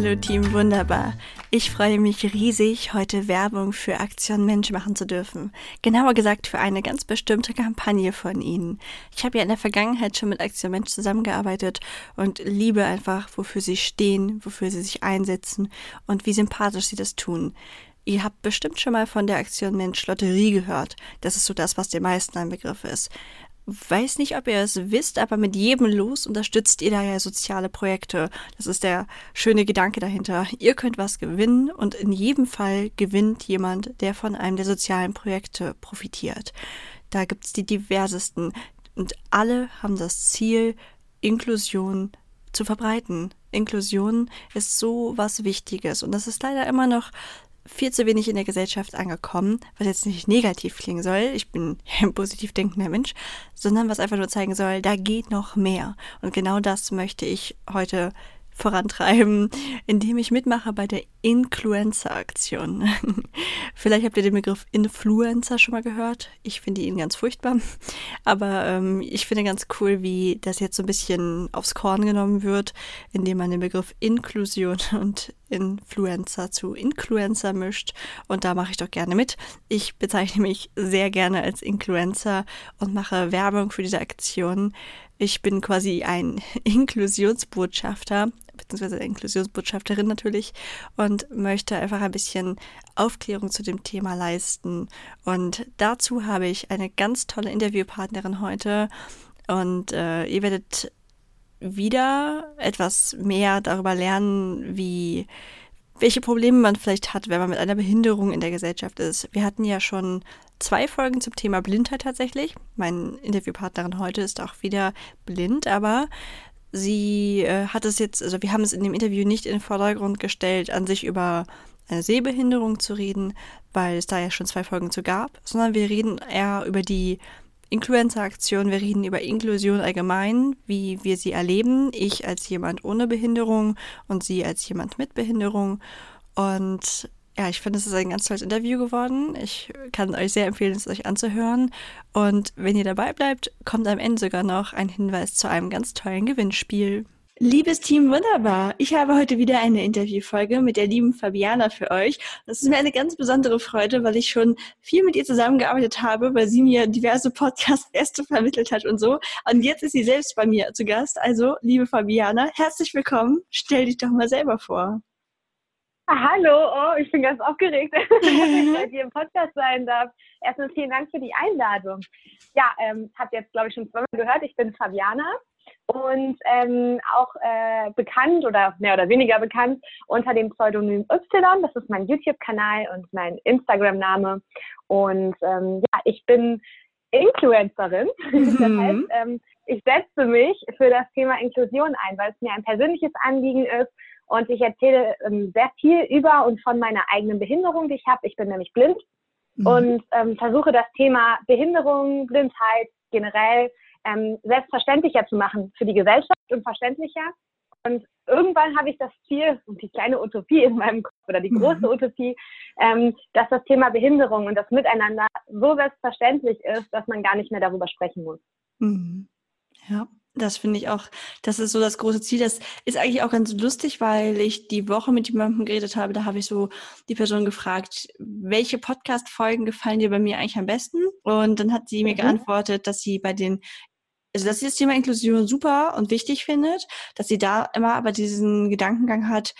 Hallo Team Wunderbar. Ich freue mich riesig, heute Werbung für Aktion Mensch machen zu dürfen. Genauer gesagt für eine ganz bestimmte Kampagne von Ihnen. Ich habe ja in der Vergangenheit schon mit Aktion Mensch zusammengearbeitet und liebe einfach, wofür Sie stehen, wofür Sie sich einsetzen und wie sympathisch Sie das tun. Ihr habt bestimmt schon mal von der Aktion Mensch Lotterie gehört. Das ist so das, was den meisten ein Begriff ist. Weiß nicht, ob ihr es wisst, aber mit jedem Los unterstützt ihr da ja soziale Projekte. Das ist der schöne Gedanke dahinter. Ihr könnt was gewinnen und in jedem Fall gewinnt jemand, der von einem der sozialen Projekte profitiert. Da gibt es die diversesten und alle haben das Ziel, Inklusion zu verbreiten. Inklusion ist so was Wichtiges und das ist leider immer noch viel zu wenig in der Gesellschaft angekommen, was jetzt nicht negativ klingen soll, ich bin ein positiv denkender Mensch, sondern was einfach nur zeigen soll, da geht noch mehr. Und genau das möchte ich heute vorantreiben, indem ich mitmache bei der Influencer-Aktion. Vielleicht habt ihr den Begriff Influencer schon mal gehört. Ich finde ihn ganz furchtbar. Aber ähm, ich finde ganz cool, wie das jetzt so ein bisschen aufs Korn genommen wird, indem man den Begriff Inklusion und Influencer zu Influencer mischt. Und da mache ich doch gerne mit. Ich bezeichne mich sehr gerne als Influencer und mache Werbung für diese Aktion. Ich bin quasi ein Inklusionsbotschafter, beziehungsweise Inklusionsbotschafterin natürlich, und möchte einfach ein bisschen Aufklärung zu dem Thema leisten. Und dazu habe ich eine ganz tolle Interviewpartnerin heute. Und äh, ihr werdet wieder etwas mehr darüber lernen, wie welche Probleme man vielleicht hat, wenn man mit einer Behinderung in der Gesellschaft ist. Wir hatten ja schon zwei Folgen zum Thema Blindheit tatsächlich. Meine Interviewpartnerin heute ist auch wieder blind, aber sie äh, hat es jetzt, also wir haben es in dem Interview nicht in den Vordergrund gestellt, an sich über eine Sehbehinderung zu reden, weil es da ja schon zwei Folgen zu gab, sondern wir reden eher über die Influencer-Aktion, wir reden über Inklusion allgemein, wie wir sie erleben, ich als jemand ohne Behinderung und sie als jemand mit Behinderung. Und ja, ich finde, es ist ein ganz tolles Interview geworden. Ich kann euch sehr empfehlen, es euch anzuhören. Und wenn ihr dabei bleibt, kommt am Ende sogar noch ein Hinweis zu einem ganz tollen Gewinnspiel. Liebes Team, wunderbar. Ich habe heute wieder eine Interviewfolge mit der lieben Fabiana für euch. Das ist mir eine ganz besondere Freude, weil ich schon viel mit ihr zusammengearbeitet habe, weil sie mir diverse Podcast-Gäste vermittelt hat und so. Und jetzt ist sie selbst bei mir zu Gast. Also, liebe Fabiana, herzlich willkommen. Stell dich doch mal selber vor. Hallo, oh, ich bin ganz aufgeregt, dass ich bei dir im Podcast sein darf. Erstmal vielen Dank für die Einladung. Ja, ähm, habt jetzt, glaube ich, schon zweimal gehört, ich bin Fabiana und ähm, auch äh, bekannt oder mehr oder weniger bekannt unter dem Pseudonym Y. Das ist mein YouTube-Kanal und mein Instagram-Name. Und ähm, ja, ich bin Influencerin. Mhm. Das heißt, ähm, ich setze mich für das Thema Inklusion ein, weil es mir ein persönliches Anliegen ist und ich erzähle ähm, sehr viel über und von meiner eigenen Behinderung, die ich habe. Ich bin nämlich blind mhm. und ähm, versuche das Thema Behinderung, Blindheit generell ähm, selbstverständlicher zu machen für die Gesellschaft und verständlicher. Und irgendwann habe ich das Ziel und die kleine Utopie in meinem Kopf oder die große mhm. Utopie, ähm, dass das Thema Behinderung und das Miteinander so selbstverständlich ist, dass man gar nicht mehr darüber sprechen muss. Mhm. Ja. Das finde ich auch, das ist so das große Ziel. Das ist eigentlich auch ganz lustig, weil ich die Woche mit jemandem geredet habe. Da habe ich so die Person gefragt, welche Podcast-Folgen gefallen dir bei mir eigentlich am besten? Und dann hat sie mir mhm. geantwortet, dass sie bei den, also dass sie das Thema Inklusion super und wichtig findet, dass sie da immer aber diesen Gedankengang hat,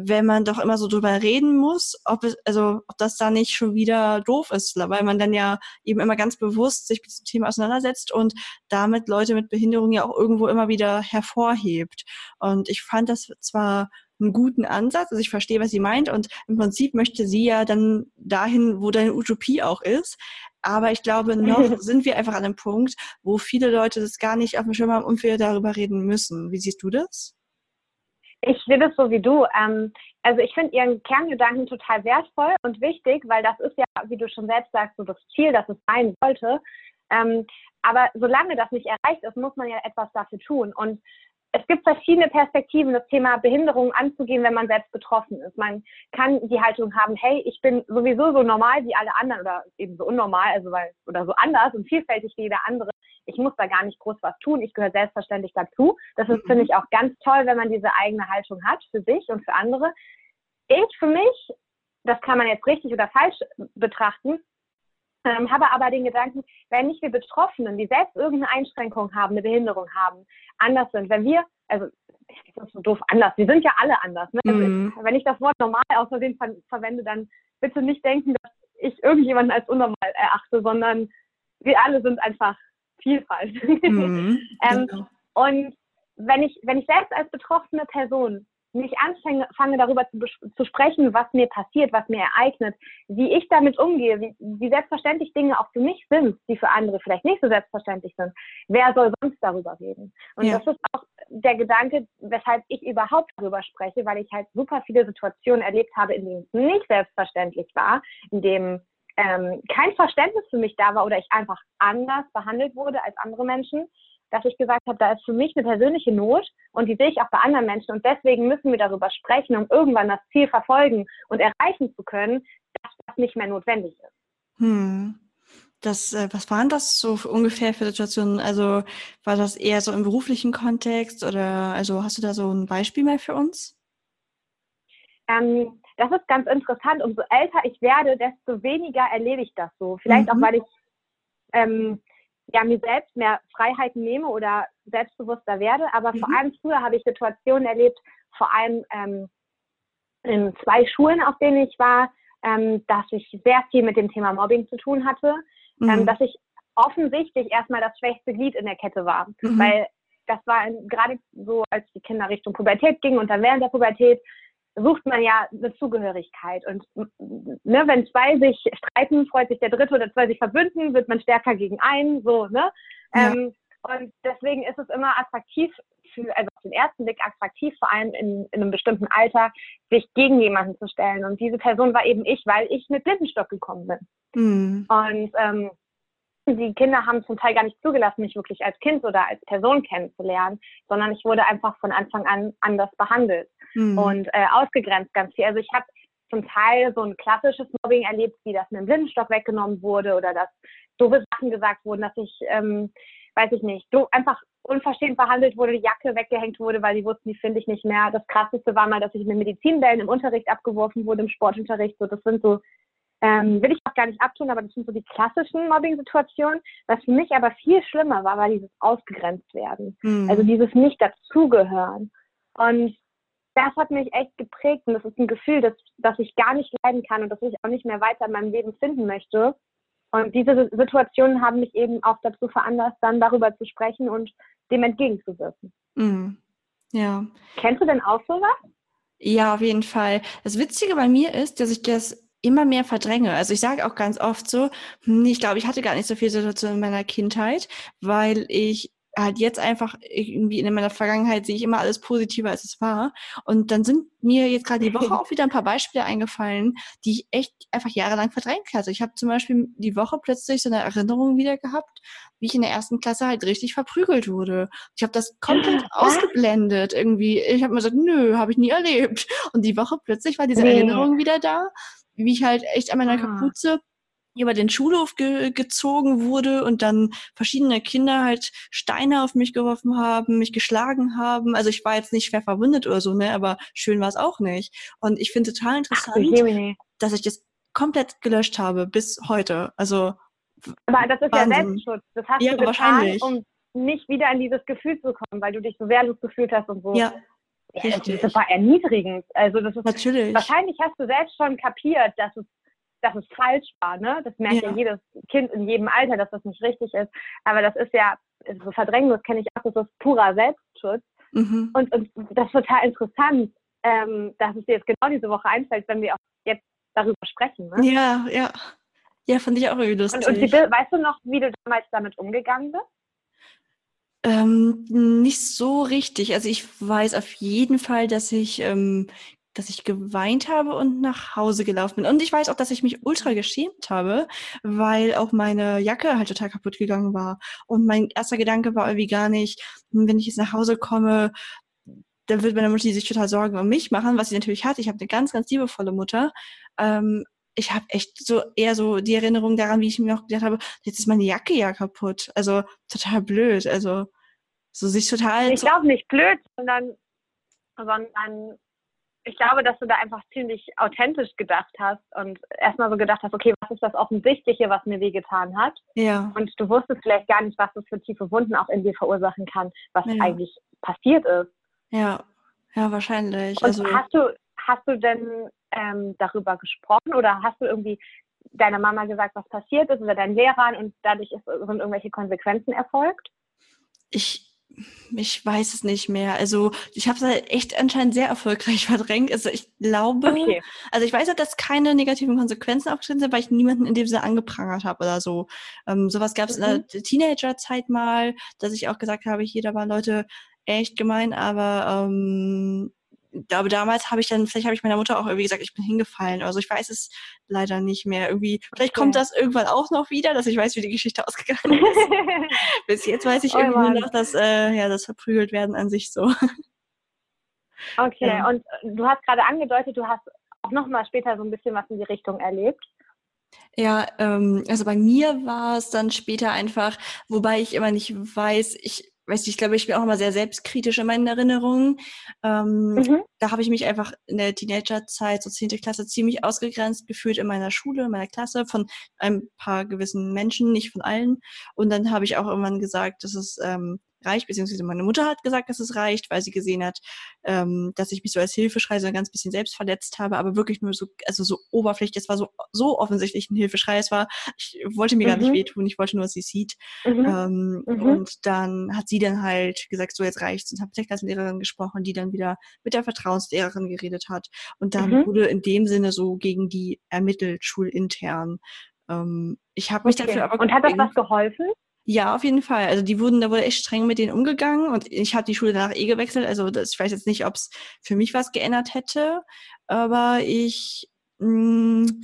wenn man doch immer so drüber reden muss, ob es, also ob das da nicht schon wieder doof ist, weil man dann ja eben immer ganz bewusst sich mit diesem Thema auseinandersetzt und damit Leute mit Behinderung ja auch irgendwo immer wieder hervorhebt. Und ich fand das zwar einen guten Ansatz, also ich verstehe, was sie meint und im Prinzip möchte sie ja dann dahin, wo deine Utopie auch ist. Aber ich glaube, noch sind wir einfach an einem Punkt, wo viele Leute das gar nicht auf dem Schirm haben und wir darüber reden müssen. Wie siehst du das? Ich sehe das so wie du. Ähm, also ich finde Ihren Kerngedanken total wertvoll und wichtig, weil das ist ja, wie du schon selbst sagst, so das Ziel, das es sein sollte. Ähm, aber solange das nicht erreicht ist, muss man ja etwas dafür tun. Und es gibt verschiedene Perspektiven, das Thema Behinderung anzugehen, wenn man selbst betroffen ist. Man kann die Haltung haben, hey, ich bin sowieso so normal wie alle anderen oder eben so unnormal, also weil, oder so anders und vielfältig wie jeder andere. Ich muss da gar nicht groß was tun. Ich gehöre selbstverständlich dazu. Das ist, mhm. finde ich, auch ganz toll, wenn man diese eigene Haltung hat für sich und für andere. Ich für mich, das kann man jetzt richtig oder falsch betrachten, ähm, habe aber den Gedanken, wenn nicht wir Betroffenen, die selbst irgendeine Einschränkung haben, eine Behinderung haben, anders sind, wenn wir, also das ist so doof anders, wir sind ja alle anders. Ne? Also, mhm. Wenn ich das Wort normal aus Versehen ver verwende, dann bitte nicht denken, dass ich irgendjemanden als unnormal erachte, sondern wir alle sind einfach Vielfalt. Mhm. ähm, genau. Und wenn ich, wenn ich selbst als betroffene Person nicht anfange, darüber zu, zu, sprechen, was mir passiert, was mir ereignet, wie ich damit umgehe, wie, wie, selbstverständlich Dinge auch für mich sind, die für andere vielleicht nicht so selbstverständlich sind, wer soll sonst darüber reden? Und ja. das ist auch der Gedanke, weshalb ich überhaupt darüber spreche, weil ich halt super viele Situationen erlebt habe, in denen es nicht selbstverständlich war, in dem ähm, kein Verständnis für mich da war oder ich einfach anders behandelt wurde als andere Menschen dass ich gesagt habe, da ist für mich eine persönliche Not und die sehe ich auch bei anderen Menschen und deswegen müssen wir darüber sprechen, um irgendwann das Ziel verfolgen und erreichen zu können, dass das nicht mehr notwendig ist. Hm. Das, äh, was waren das so ungefähr für Situationen? Also war das eher so im beruflichen Kontext oder also hast du da so ein Beispiel mal für uns? Ähm, das ist ganz interessant. Umso älter ich werde, desto weniger erlebe ich das so. Vielleicht mhm. auch, weil ich ähm, ja, mir selbst mehr Freiheiten nehme oder selbstbewusster werde. Aber mhm. vor allem früher habe ich Situationen erlebt, vor allem ähm, in zwei Schulen, auf denen ich war, ähm, dass ich sehr viel mit dem Thema Mobbing zu tun hatte, ähm, mhm. dass ich offensichtlich erstmal das schwächste Glied in der Kette war. Mhm. Weil das war gerade so, als die Kinder Richtung Pubertät gingen und dann während der Pubertät sucht man ja eine Zugehörigkeit. Und ne, wenn zwei sich streiten, freut sich der Dritte oder zwei sich verbünden, wird man stärker gegen einen, so, ne? Ja. Ähm, und deswegen ist es immer attraktiv, für, also auf den ersten Blick attraktiv, vor allem in, in einem bestimmten Alter, sich gegen jemanden zu stellen. Und diese Person war eben ich, weil ich mit Blindenstock gekommen bin. Mhm. Und ähm, die Kinder haben zum Teil gar nicht zugelassen, mich wirklich als Kind oder als Person kennenzulernen, sondern ich wurde einfach von Anfang an anders behandelt mhm. und äh, ausgegrenzt ganz viel. Also ich habe zum Teil so ein klassisches Mobbing erlebt, wie das mit dem Blindenstock weggenommen wurde oder dass doofe Sachen gesagt wurden, dass ich, ähm, weiß ich nicht, do, einfach unverschämt behandelt wurde, die Jacke weggehängt wurde, weil die wussten, die finde ich nicht mehr. Das krasseste war mal, dass ich mit Medizinbällen im Unterricht abgeworfen wurde, im Sportunterricht. So, das sind so ähm, will ich auch gar nicht abtun, aber das sind so die klassischen Mobbing-Situationen. Was für mich aber viel schlimmer war, war dieses ausgegrenzt werden. Mhm. Also dieses nicht dazugehören. Und das hat mich echt geprägt und das ist ein Gefühl, das, das ich gar nicht leiden kann und das ich auch nicht mehr weiter in meinem Leben finden möchte. Und diese Situationen haben mich eben auch dazu veranlasst, dann darüber zu sprechen und dem entgegenzuwirken. Mhm. Ja. Kennst du denn auch sowas? Ja, auf jeden Fall. Das Witzige bei mir ist, dass ich das immer mehr verdränge. Also ich sage auch ganz oft so, hm, ich glaube, ich hatte gar nicht so viele Situationen in meiner Kindheit, weil ich halt jetzt einfach irgendwie in meiner Vergangenheit sehe ich immer alles positiver, als es war. Und dann sind mir jetzt gerade die Woche auch wieder ein paar Beispiele eingefallen, die ich echt einfach jahrelang verdrängt hatte. Ich habe zum Beispiel die Woche plötzlich so eine Erinnerung wieder gehabt, wie ich in der ersten Klasse halt richtig verprügelt wurde. Ich habe das komplett ausgeblendet irgendwie. Ich habe mir gesagt, nö, habe ich nie erlebt. Und die Woche plötzlich war diese nee. Erinnerung wieder da wie ich halt echt an meiner ah. Kapuze über den Schulhof ge gezogen wurde und dann verschiedene Kinder halt Steine auf mich geworfen haben, mich geschlagen haben. Also ich war jetzt nicht schwer verwundet oder so, ne, aber schön war es auch nicht. Und ich finde total interessant, Ach, dass ich das komplett gelöscht habe bis heute. Also aber das ist Wahnsinn. ja Selbstschutz. Das hast ja, du getan, um nicht wieder in dieses Gefühl zu kommen, weil du dich so wehrlos gefühlt hast und so. Ja, ja, das super erniedrigend. Also das ist Natürlich. wahrscheinlich hast du selbst schon kapiert, dass es, dass es falsch war. Ne? Das merkt ja. ja jedes Kind in jedem Alter, dass das nicht richtig ist. Aber das ist ja, so Verdrängung, das kenne ich auch, das ist purer Selbstschutz. Mhm. Und, und das ist total interessant, ähm, dass es dir jetzt genau diese Woche einfällt, wenn wir auch jetzt darüber sprechen. Ne? Ja, ja. Ja, fand ich auch irgendwie lustig. Und, und wie, weißt du noch, wie du damals damit umgegangen bist? Ähm, nicht so richtig. Also ich weiß auf jeden Fall, dass ich, ähm, dass ich geweint habe und nach Hause gelaufen bin. Und ich weiß auch, dass ich mich ultra geschämt habe, weil auch meine Jacke halt total kaputt gegangen war. Und mein erster Gedanke war irgendwie gar nicht, hm, wenn ich jetzt nach Hause komme, dann wird meine Mutter sich total Sorgen um mich machen, was sie natürlich hat. Ich habe eine ganz, ganz liebevolle Mutter. Ähm, ich habe echt so eher so die Erinnerung daran, wie ich mir auch gedacht habe, jetzt ist meine Jacke ja kaputt. Also total blöd. Also so sich total. Ich glaube nicht blöd, sondern, sondern ich glaube, dass du da einfach ziemlich authentisch gedacht hast und erstmal so gedacht hast, okay, was ist das Offensichtliche, was mir wehgetan hat? Ja. Und du wusstest vielleicht gar nicht, was das für tiefe Wunden auch in dir verursachen kann, was ja. eigentlich passiert ist. Ja, ja, wahrscheinlich. Und also, hast du, hast du denn ähm, darüber gesprochen oder hast du irgendwie deiner Mama gesagt, was passiert ist oder deinen Lehrern und dadurch ist, sind irgendwelche Konsequenzen erfolgt? Ich, ich weiß es nicht mehr. Also ich habe es halt echt anscheinend sehr erfolgreich verdrängt. Also ich glaube, okay. also ich weiß halt, dass keine negativen Konsequenzen aufgetreten sind, weil ich niemanden in dem Sinne angeprangert habe oder so. Ähm, sowas gab es mhm. in der Teenagerzeit mal, dass ich auch gesagt habe, hier, da waren Leute echt gemein, aber ähm, glaube, damals habe ich dann, vielleicht habe ich meiner Mutter auch irgendwie gesagt, ich bin hingefallen. Also ich weiß es leider nicht mehr. Irgendwie, vielleicht kommt das irgendwann auch noch wieder, dass ich weiß, wie die Geschichte ausgegangen ist. Bis jetzt weiß ich oh, irgendwie Mann. nur noch, dass äh, ja, das verprügelt werden an sich so. Okay, ja. und du hast gerade angedeutet, du hast auch noch mal später so ein bisschen was in die Richtung erlebt. Ja, ähm, also bei mir war es dann später einfach, wobei ich immer nicht weiß, ich weiß ich glaube, ich bin auch immer sehr selbstkritisch in meinen Erinnerungen. Ähm, mhm. Da habe ich mich einfach in der Teenagerzeit, so zehnte Klasse, ziemlich ausgegrenzt gefühlt in meiner Schule, in meiner Klasse von ein paar gewissen Menschen, nicht von allen. Und dann habe ich auch irgendwann gesagt, dass es ähm, reicht, beziehungsweise meine Mutter hat gesagt, dass es reicht, weil sie gesehen hat, ähm, dass ich mich so als Hilfeschrei so ein ganz bisschen selbst verletzt habe, aber wirklich nur so, also so oberflächlich, es war so, so offensichtlich ein Hilfeschrei, es war, ich wollte mir mhm. gar nicht mhm. wehtun, ich wollte nur, dass sie sieht. Mhm. Ähm, mhm. Und dann hat sie dann halt gesagt, so jetzt reicht's und habe mit der Klassenlehrerin gesprochen, die dann wieder mit der Vertrauenslehrerin geredet hat. Und dann mhm. wurde in dem Sinne so gegen die ermittelt, schulintern. Ähm, ich habe mich okay. dafür aber... Und hat das was geholfen? Ja, auf jeden Fall. Also die wurden, da wurde echt streng mit denen umgegangen und ich habe die Schule danach eh gewechselt. Also das, ich weiß jetzt nicht, ob es für mich was geändert hätte, aber ich mh, mm,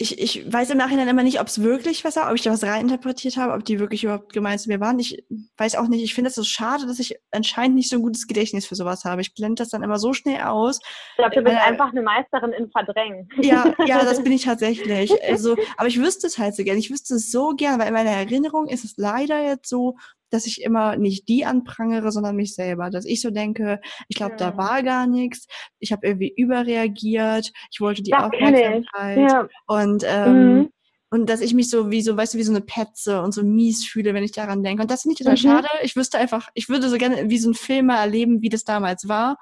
ich, ich weiß im Nachhinein immer nicht, ob es wirklich was war, ob ich da was reininterpretiert habe, ob die wirklich überhaupt gemeint zu mir waren. Ich weiß auch nicht, ich finde es so schade, dass ich anscheinend nicht so ein gutes Gedächtnis für sowas habe. Ich blende das dann immer so schnell aus. Ich glaube, du bist äh, einfach eine Meisterin in Verdrängen. Ja, ja, das bin ich tatsächlich. Also, aber ich wüsste es halt so gern. Ich wüsste es so gern, weil in meiner Erinnerung ist es leider jetzt so, dass ich immer nicht die anprangere, sondern mich selber. Dass ich so denke, ich glaube, ja. da war gar nichts. Ich habe irgendwie überreagiert. Ich wollte die das Aufmerksamkeit. Ja. Und ähm, mhm. Und dass ich mich so wie so, weißt du, wie so eine Petze und so mies fühle, wenn ich daran denke. Und das finde ich total mhm. schade. Ich wüsste einfach, ich würde so gerne wie so ein Film mal erleben, wie das damals war,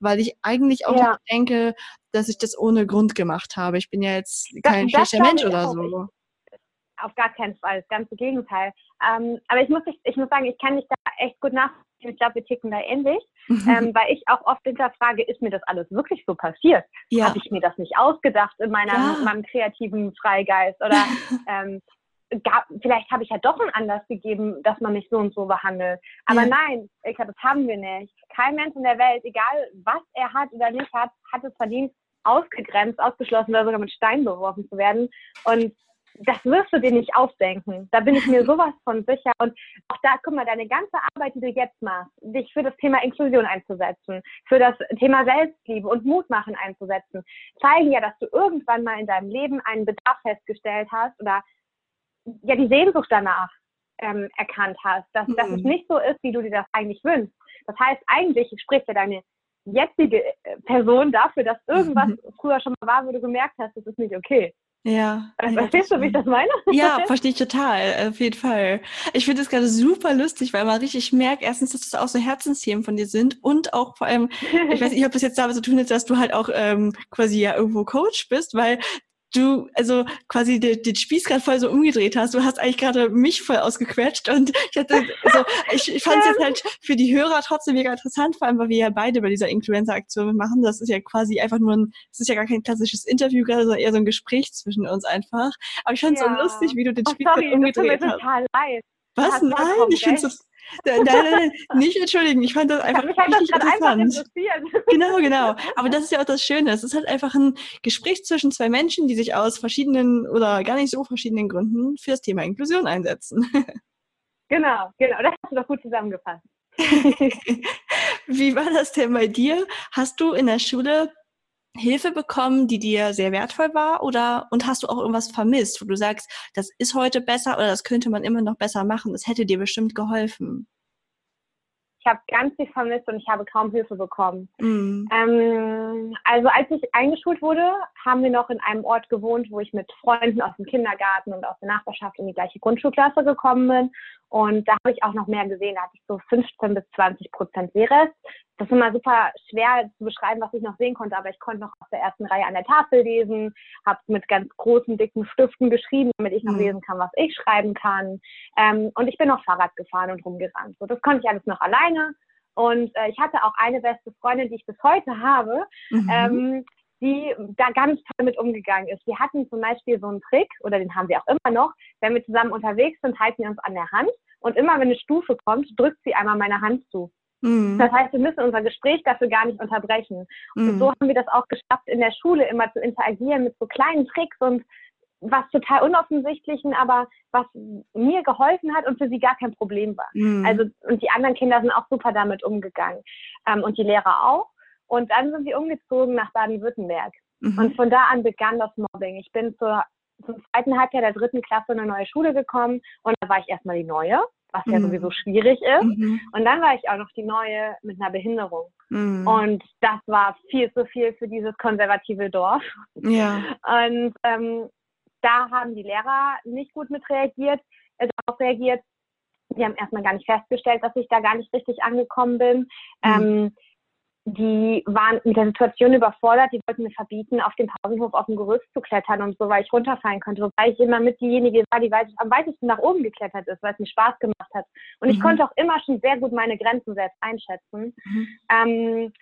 weil ich eigentlich auch ja. denke, dass ich das ohne Grund gemacht habe. Ich bin ja jetzt kein das, schlechter Mensch oder so auf gar keinen Fall, das ganze Gegenteil. Ähm, aber ich muss, ich muss sagen, ich kann dich da echt gut nachvollziehen. Ich glaube, wir ticken da ähnlich, ähm, weil ich auch oft hinterfrage, ist mir das alles wirklich so passiert? Ja. Habe ich mir das nicht ausgedacht in meiner, ja. meinem kreativen Freigeist? Oder ähm, gab, vielleicht habe ich ja doch einen Anlass gegeben, dass man mich so und so behandelt. Aber ja. nein, ich glaube, das haben wir nicht. Kein Mensch in der Welt, egal was er hat oder nicht hat, hat es verdient, ausgegrenzt, ausgeschlossen oder sogar mit Steinen beworfen zu werden. Und das wirst du dir nicht ausdenken. Da bin ich mir sowas von sicher. Und auch da, guck mal, deine ganze Arbeit, die du jetzt machst, dich für das Thema Inklusion einzusetzen, für das Thema Selbstliebe und Mutmachen einzusetzen, zeigen ja, dass du irgendwann mal in deinem Leben einen Bedarf festgestellt hast oder ja die Sehnsucht danach ähm, erkannt hast, dass, mhm. dass es mhm. nicht so ist, wie du dir das eigentlich wünschst. Das heißt, eigentlich spricht ja deine jetzige äh, Person dafür, dass irgendwas mhm. früher schon mal war, wo du gemerkt hast, das ist nicht okay. Ja. Also, verstehst du, wie ich das meine? Ja, verstehe ich total, auf jeden Fall. Ich finde es gerade super lustig, weil man richtig merkt, erstens, dass das auch so Herzensthemen von dir sind und auch vor allem, ich weiß nicht, ob das jetzt damit zu tun hat, dass du halt auch ähm, quasi ja irgendwo Coach bist, weil du also quasi den, den Spieß gerade voll so umgedreht hast. Du hast eigentlich gerade mich voll ausgequetscht und ich hatte, also ich, ich fand es jetzt halt für die Hörer trotzdem mega interessant, vor allem, weil wir ja beide bei dieser Influencer-Aktion machen. Das ist ja quasi einfach nur ein, das ist ja gar kein klassisches Interview gerade, sondern eher so ein Gespräch zwischen uns einfach. Aber ich fand es ja. so lustig, wie du den Spieß oh, sorry, umgedreht hast. Total leid. Was? Nein, ich finde es Nein, nein, nein, nicht entschuldigen. Ich fand das einfach Mich richtig das interessant. Genau, genau. Aber das ist ja auch das Schöne. Es ist halt einfach ein Gespräch zwischen zwei Menschen, die sich aus verschiedenen oder gar nicht so verschiedenen Gründen für das Thema Inklusion einsetzen. Genau, genau. Das hast du doch gut zusammengefasst. Wie war das denn bei dir? Hast du in der Schule Hilfe bekommen, die dir sehr wertvoll war? Oder und hast du auch irgendwas vermisst, wo du sagst, das ist heute besser oder das könnte man immer noch besser machen? Das hätte dir bestimmt geholfen. Ich habe ganz viel vermisst und ich habe kaum Hilfe bekommen. Mhm. Ähm, also als ich eingeschult wurde, haben wir noch in einem Ort gewohnt, wo ich mit Freunden aus dem Kindergarten und aus der Nachbarschaft in die gleiche Grundschulklasse gekommen bin. Und da habe ich auch noch mehr gesehen. Da hatte ich so 15 bis 20 Prozent Sehrest das ist immer super schwer zu beschreiben, was ich noch sehen konnte, aber ich konnte noch aus der ersten Reihe an der Tafel lesen, habe mit ganz großen, dicken Stiften geschrieben, damit ich noch mhm. lesen kann, was ich schreiben kann. Ähm, und ich bin noch Fahrrad gefahren und rumgerannt. So, das konnte ich alles noch alleine. Und äh, ich hatte auch eine beste Freundin, die ich bis heute habe, mhm. ähm, die da ganz toll mit umgegangen ist. Wir hatten zum Beispiel so einen Trick, oder den haben wir auch immer noch, wenn wir zusammen unterwegs sind, halten wir uns an der Hand und immer wenn eine Stufe kommt, drückt sie einmal meine Hand zu. Mhm. Das heißt, wir müssen unser Gespräch dafür gar nicht unterbrechen. Mhm. Und so haben wir das auch geschafft, in der Schule immer zu interagieren mit so kleinen Tricks und was total unoffensichtlichen, aber was mir geholfen hat und für sie gar kein Problem war. Mhm. Also, und die anderen Kinder sind auch super damit umgegangen. Ähm, und die Lehrer auch. Und dann sind wir umgezogen nach Baden-Württemberg. Mhm. Und von da an begann das Mobbing. Ich bin zur, zum zweiten Halbjahr der dritten Klasse in eine neue Schule gekommen und da war ich erstmal die Neue was ja mhm. sowieso schwierig ist. Mhm. Und dann war ich auch noch die Neue mit einer Behinderung. Mhm. Und das war viel zu viel für dieses konservative Dorf. Ja. Und ähm, da haben die Lehrer nicht gut mit reagiert, äh, darauf reagiert. Die haben erstmal gar nicht festgestellt, dass ich da gar nicht richtig angekommen bin. Mhm. Ähm, die waren mit der Situation überfordert, die wollten mir verbieten, auf dem Pausenhof auf dem Gerüst zu klettern und so, weil ich runterfallen könnte, wobei ich immer mit diejenige war, die weit, am weitesten nach oben geklettert ist, weil es mir Spaß gemacht hat. Und mhm. ich konnte auch immer schon sehr gut meine Grenzen selbst einschätzen. Mhm. Ähm,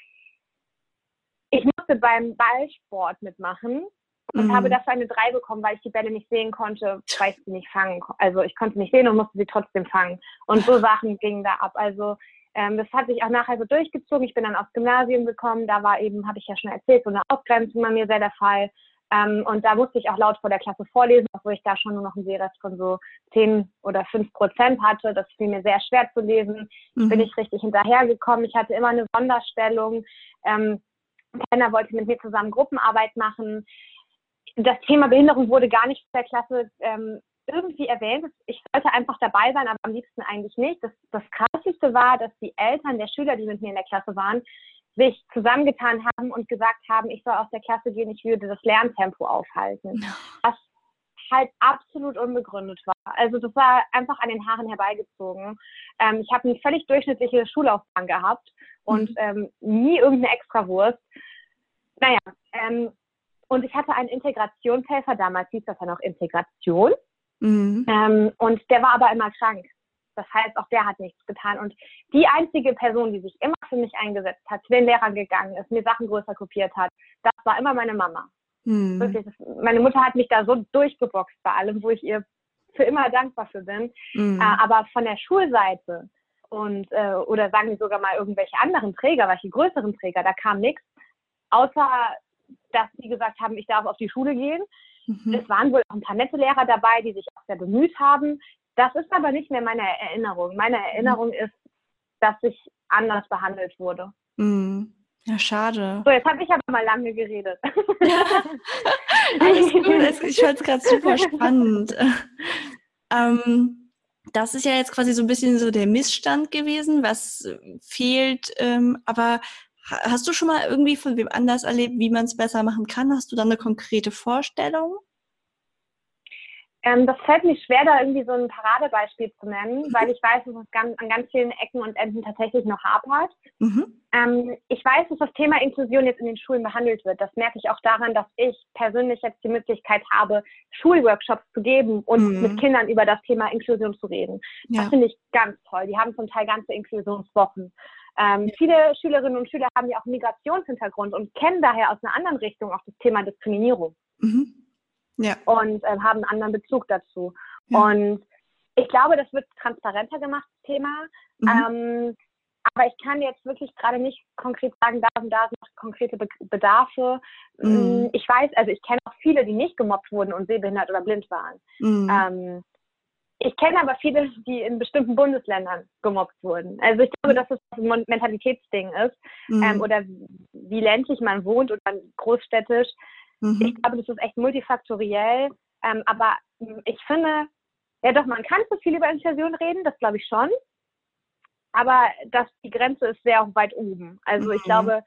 ich musste beim Ballsport mitmachen und mhm. habe dafür eine 3 bekommen, weil ich die Bälle nicht sehen konnte, weil ich sie nicht fangen Also ich konnte nicht sehen und musste sie trotzdem fangen. Und so Sachen gingen da ab. Also ähm, das hat sich auch nachher so durchgezogen. Ich bin dann aufs Gymnasium gekommen. Da war eben, habe ich ja schon erzählt, so eine Ausgrenzung bei mir sehr der Fall. Ähm, und da musste ich auch laut vor der Klasse vorlesen, obwohl ich da schon nur noch einen Sehrest von so 10 oder 5 Prozent hatte. Das fiel mir sehr schwer zu lesen. Mhm. Bin ich richtig hinterhergekommen. Ich hatte immer eine Sonderstellung. Ähm, keiner wollte mit mir zusammen Gruppenarbeit machen. Das Thema Behinderung wurde gar nicht in der Klasse ähm, irgendwie erwähnt. Ich sollte einfach dabei sein, aber am liebsten eigentlich nicht. Das, das Krasseste war, dass die Eltern der Schüler, die mit mir in der Klasse waren, sich zusammengetan haben und gesagt haben, ich soll aus der Klasse gehen, ich würde das Lerntempo aufhalten. Was halt absolut unbegründet war. Also das war einfach an den Haaren herbeigezogen. Ähm, ich habe eine völlig durchschnittliche Schullaufbahn gehabt und mhm. ähm, nie irgendeine Extrawurst. Naja, ähm, und ich hatte einen Integrationshelfer, damals hieß das ja noch Integration. Mhm. Ähm, und der war aber immer krank. Das heißt, auch der hat nichts getan. Und die einzige Person, die sich immer für mich eingesetzt hat, zu den Lehrern gegangen ist, mir Sachen größer kopiert hat, das war immer meine Mama. Mhm. Wirklich, das, meine Mutter hat mich da so durchgeboxt bei allem, wo ich ihr für immer dankbar für bin. Mhm. Äh, aber von der Schulseite und äh, oder sagen wir sogar mal irgendwelche anderen Träger, welche größeren Träger, da kam nichts, außer dass sie gesagt haben, ich darf auf die Schule gehen. Mhm. Es waren wohl auch ein paar nette Lehrer dabei, die sich auch sehr bemüht haben. Das ist aber nicht mehr meine Erinnerung. Meine Erinnerung mhm. ist, dass ich anders behandelt wurde. Mhm. Ja, schade. So, jetzt habe ich aber mal lange geredet. Alles gut. Ich fand es gerade super spannend. ähm, das ist ja jetzt quasi so ein bisschen so der Missstand gewesen, was fehlt. Ähm, aber Hast du schon mal irgendwie von wem anders erlebt, wie man es besser machen kann? Hast du da eine konkrete Vorstellung? Ähm, das fällt mir schwer, da irgendwie so ein Paradebeispiel zu nennen, weil ich weiß, dass es ganz, an ganz vielen Ecken und Enden tatsächlich noch hapert. Mhm. Ähm, ich weiß, dass das Thema Inklusion jetzt in den Schulen behandelt wird. Das merke ich auch daran, dass ich persönlich jetzt die Möglichkeit habe, Schulworkshops zu geben und mhm. mit Kindern über das Thema Inklusion zu reden. Ja. Das finde ich ganz toll. Die haben zum Teil ganze Inklusionswochen. Ähm. Viele Schülerinnen und Schüler haben ja auch Migrationshintergrund und kennen daher aus einer anderen Richtung auch das Thema Diskriminierung. Mhm ja. und äh, haben einen anderen Bezug dazu. Ja. Und ich glaube, das wird transparenter gemacht, das Thema. Mhm. Ähm, aber ich kann jetzt wirklich gerade nicht konkret sagen, da und da sind noch konkrete Be Bedarfe. Mhm. Mm, ich weiß, also ich kenne auch viele, die nicht gemobbt wurden und sehbehindert oder blind waren. Mhm. Ähm, ich kenne aber viele, die in bestimmten Bundesländern gemobbt wurden. Also ich glaube, dass das ein Mentalitätsding ist mhm. ähm, oder wie ländlich man wohnt oder großstädtisch. Mhm. Ich glaube, das ist echt multifaktoriell. Ähm, aber ich finde, ja doch, man kann so viel über Inklusion reden, das glaube ich schon. Aber das, die Grenze ist sehr weit oben. Also mhm. ich glaube,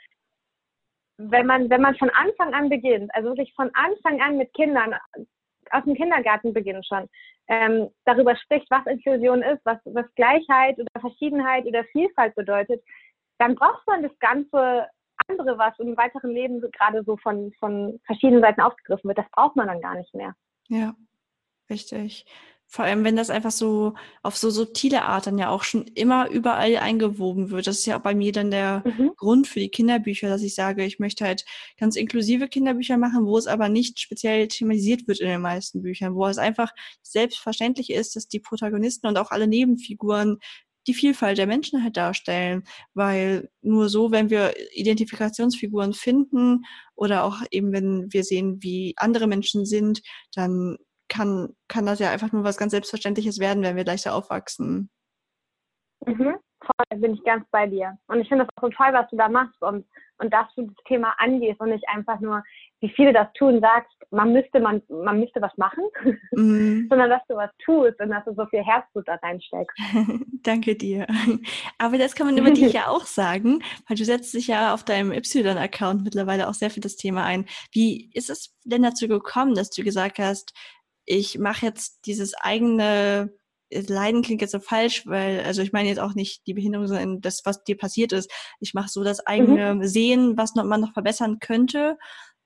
wenn man, wenn man von Anfang an beginnt, also wirklich von Anfang an mit Kindern, aus dem Kindergarten beginnt schon, ähm, darüber spricht, was Inklusion ist, was, was Gleichheit oder Verschiedenheit oder Vielfalt bedeutet, dann braucht man das Ganze andere, was im weiteren Leben gerade so von, von verschiedenen Seiten aufgegriffen wird, das braucht man dann gar nicht mehr. Ja, richtig. Vor allem, wenn das einfach so auf so subtile Art dann ja auch schon immer überall eingewoben wird. Das ist ja auch bei mir dann der mhm. Grund für die Kinderbücher, dass ich sage, ich möchte halt ganz inklusive Kinderbücher machen, wo es aber nicht speziell thematisiert wird in den meisten Büchern, wo es einfach selbstverständlich ist, dass die Protagonisten und auch alle Nebenfiguren die Vielfalt der Menschen halt darstellen, weil nur so, wenn wir Identifikationsfiguren finden oder auch eben, wenn wir sehen, wie andere Menschen sind, dann kann, kann das ja einfach nur was ganz Selbstverständliches werden, wenn wir leichter aufwachsen. Mhm, voll, bin ich ganz bei dir. Und ich finde das auch so toll, was du da machst und, und dass du das Thema angehst und nicht einfach nur wie viele das tun, sagst, man müsste, man, man müsste was machen, mhm. sondern dass du was tust und dass du so viel Herzblut da reinsteckst. Danke dir. Aber das kann man über dich ja auch sagen, weil du setzt dich ja auf deinem Y-Account mittlerweile auch sehr für das Thema ein. Wie ist es denn dazu gekommen, dass du gesagt hast, ich mache jetzt dieses eigene Leiden klingt jetzt so falsch, weil, also ich meine jetzt auch nicht die Behinderung, sondern das, was dir passiert ist. Ich mache so das eigene mhm. Sehen, was noch, man noch verbessern könnte.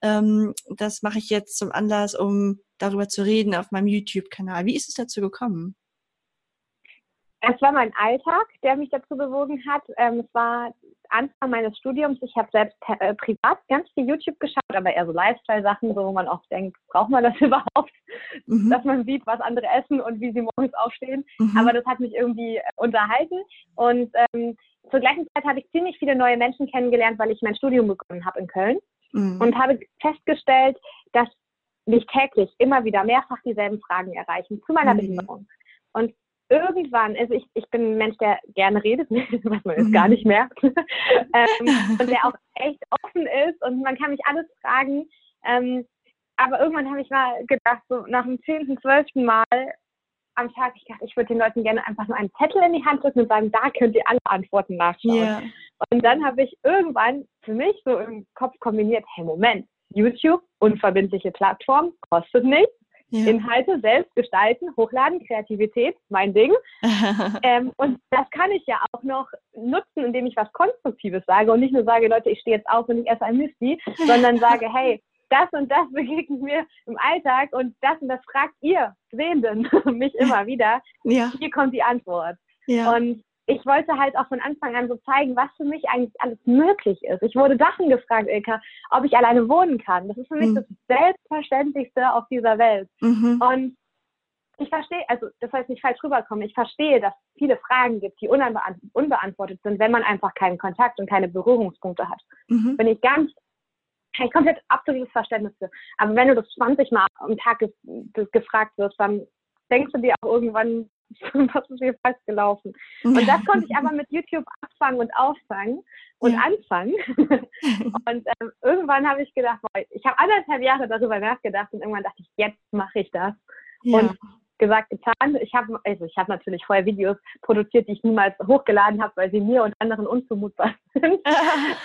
Ähm, das mache ich jetzt zum Anlass, um darüber zu reden auf meinem YouTube-Kanal. Wie ist es dazu gekommen? Es war mein Alltag, der mich dazu bewogen hat. Ähm, es war Anfang meines Studiums. Ich habe selbst äh, privat ganz viel YouTube geschaut, aber eher so Lifestyle-Sachen, wo man auch denkt, braucht man das überhaupt, mhm. dass man sieht, was andere essen und wie sie morgens aufstehen. Mhm. Aber das hat mich irgendwie äh, unterhalten. Und ähm, zur gleichen Zeit habe ich ziemlich viele neue Menschen kennengelernt, weil ich mein Studium begonnen habe in Köln mhm. und habe festgestellt, dass mich täglich immer wieder mehrfach dieselben Fragen erreichen zu meiner mhm. Behinderung. Und irgendwann, also ich, ich bin ein Mensch, der gerne redet, was man jetzt gar nicht merkt, ähm, und der auch echt offen ist und man kann mich alles fragen. Ähm, aber irgendwann habe ich mal gedacht, so nach dem zehnten, zwölften Mal am Tag, ich dachte, ich würde den Leuten gerne einfach nur einen Zettel in die Hand drücken und sagen, da könnt ihr alle Antworten nachschauen. Yeah. Und dann habe ich irgendwann für mich so im Kopf kombiniert, hey Moment, YouTube, unverbindliche Plattform, kostet nichts. Ja. Inhalte selbst gestalten, hochladen, Kreativität, mein Ding. ähm, und das kann ich ja auch noch nutzen, indem ich was Konstruktives sage und nicht nur sage, Leute, ich stehe jetzt auf und ich esse ein Müsli, sondern sage, hey, das und das begegnet mir im Alltag und das und das fragt ihr Sehenden mich immer wieder. Ja. Hier kommt die Antwort. Ja. Und ich wollte halt auch von Anfang an so zeigen, was für mich eigentlich alles möglich ist. Ich wurde Sachen gefragt, Ilka, ob ich alleine wohnen kann. Das ist für mich mhm. das Selbstverständlichste auf dieser Welt. Mhm. Und ich verstehe, also das heißt nicht falsch rüberkommen, ich verstehe, dass es viele Fragen gibt, die unbeantwortet sind, wenn man einfach keinen Kontakt und keine Berührungspunkte hat. Mhm. Bin ich ganz kein komplett absolutes Verständnis für. Aber wenn du das 20 Mal am Tag ge gefragt wirst, dann denkst du dir auch irgendwann, was ist hier falsch gelaufen? Und das konnte ich aber mit YouTube abfangen und auffangen und ja. anfangen. und ähm, irgendwann habe ich gedacht, boah, ich habe anderthalb Jahre darüber nachgedacht und irgendwann dachte ich, jetzt mache ich das. Ja. Und gesagt, getan. Ich habe also ich habe natürlich vorher Videos produziert, die ich niemals hochgeladen habe, weil sie mir und anderen unzumutbar sind.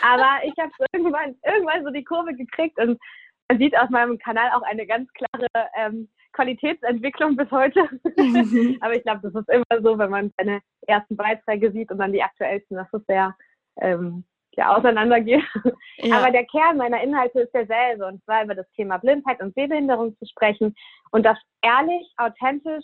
Aber ich habe irgendwann irgendwann so die Kurve gekriegt und man sieht auf meinem Kanal auch eine ganz klare ähm, Qualitätsentwicklung bis heute. Aber ich glaube, das ist immer so, wenn man seine ersten Beiträge sieht und dann die aktuellsten, dass es sehr ähm, ja, auseinandergeht. Ja. Aber der Kern meiner Inhalte ist derselbe und zwar über das Thema Blindheit und Sehbehinderung zu sprechen und das ehrlich, authentisch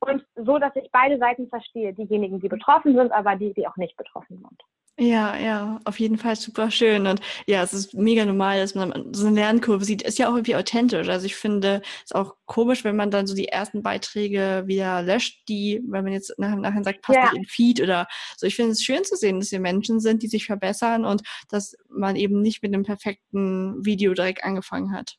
und so, dass ich beide Seiten verstehe. Diejenigen, die betroffen sind, aber die, die auch nicht betroffen sind. Ja, ja, auf jeden Fall super schön. Und ja, es ist mega normal, dass man so eine Lernkurve sieht. Ist ja auch irgendwie authentisch. Also ich finde es auch komisch, wenn man dann so die ersten Beiträge wieder löscht, die, wenn man jetzt nachher, nachher sagt, passt ja. nicht in Feed oder so. Ich finde es schön zu sehen, dass wir Menschen sind, die sich verbessern und dass man eben nicht mit einem perfekten Video direkt angefangen hat.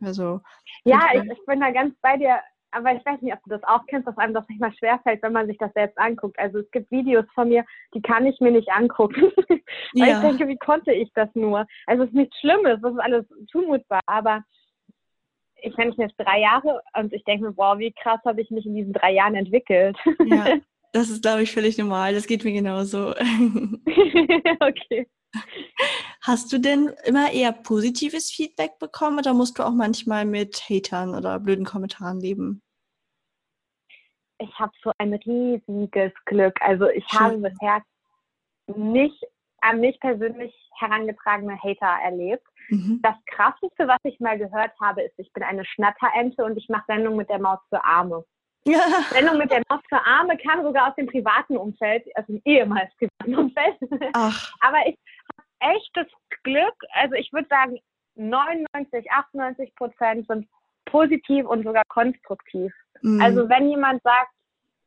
Also. Ja, ich, ich bin da ganz bei dir aber ich weiß nicht, ob du das auch kennst, dass einem das nicht mal schwerfällt, wenn man sich das selbst anguckt. Also es gibt Videos von mir, die kann ich mir nicht angucken. Weil ja. ich denke, wie konnte ich das nur? Also es ist nichts Schlimmes, das ist alles zumutbar, aber ich kenne mich jetzt drei Jahre und ich denke mir, wow, wie krass habe ich mich in diesen drei Jahren entwickelt. Ja, das ist, glaube ich, völlig normal. Das geht mir genauso. okay. Hast du denn immer eher positives Feedback bekommen oder musst du auch manchmal mit Hatern oder blöden Kommentaren leben? Ich habe so ein riesiges Glück. Also ich Schön. habe bisher nicht an mich persönlich herangetragene Hater erlebt. Mhm. Das Krasseste, was ich mal gehört habe, ist, ich bin eine Schnatterente und ich mache Sendung mit der Maus für Arme. Ja. Sendung mit der Maus für Arme kam sogar aus dem privaten Umfeld, also dem ehemals privaten Umfeld. Ach. Aber ich habe echtes Glück. Also ich würde sagen, 99, 98 Prozent sind positiv und sogar konstruktiv. Mhm. Also wenn jemand sagt,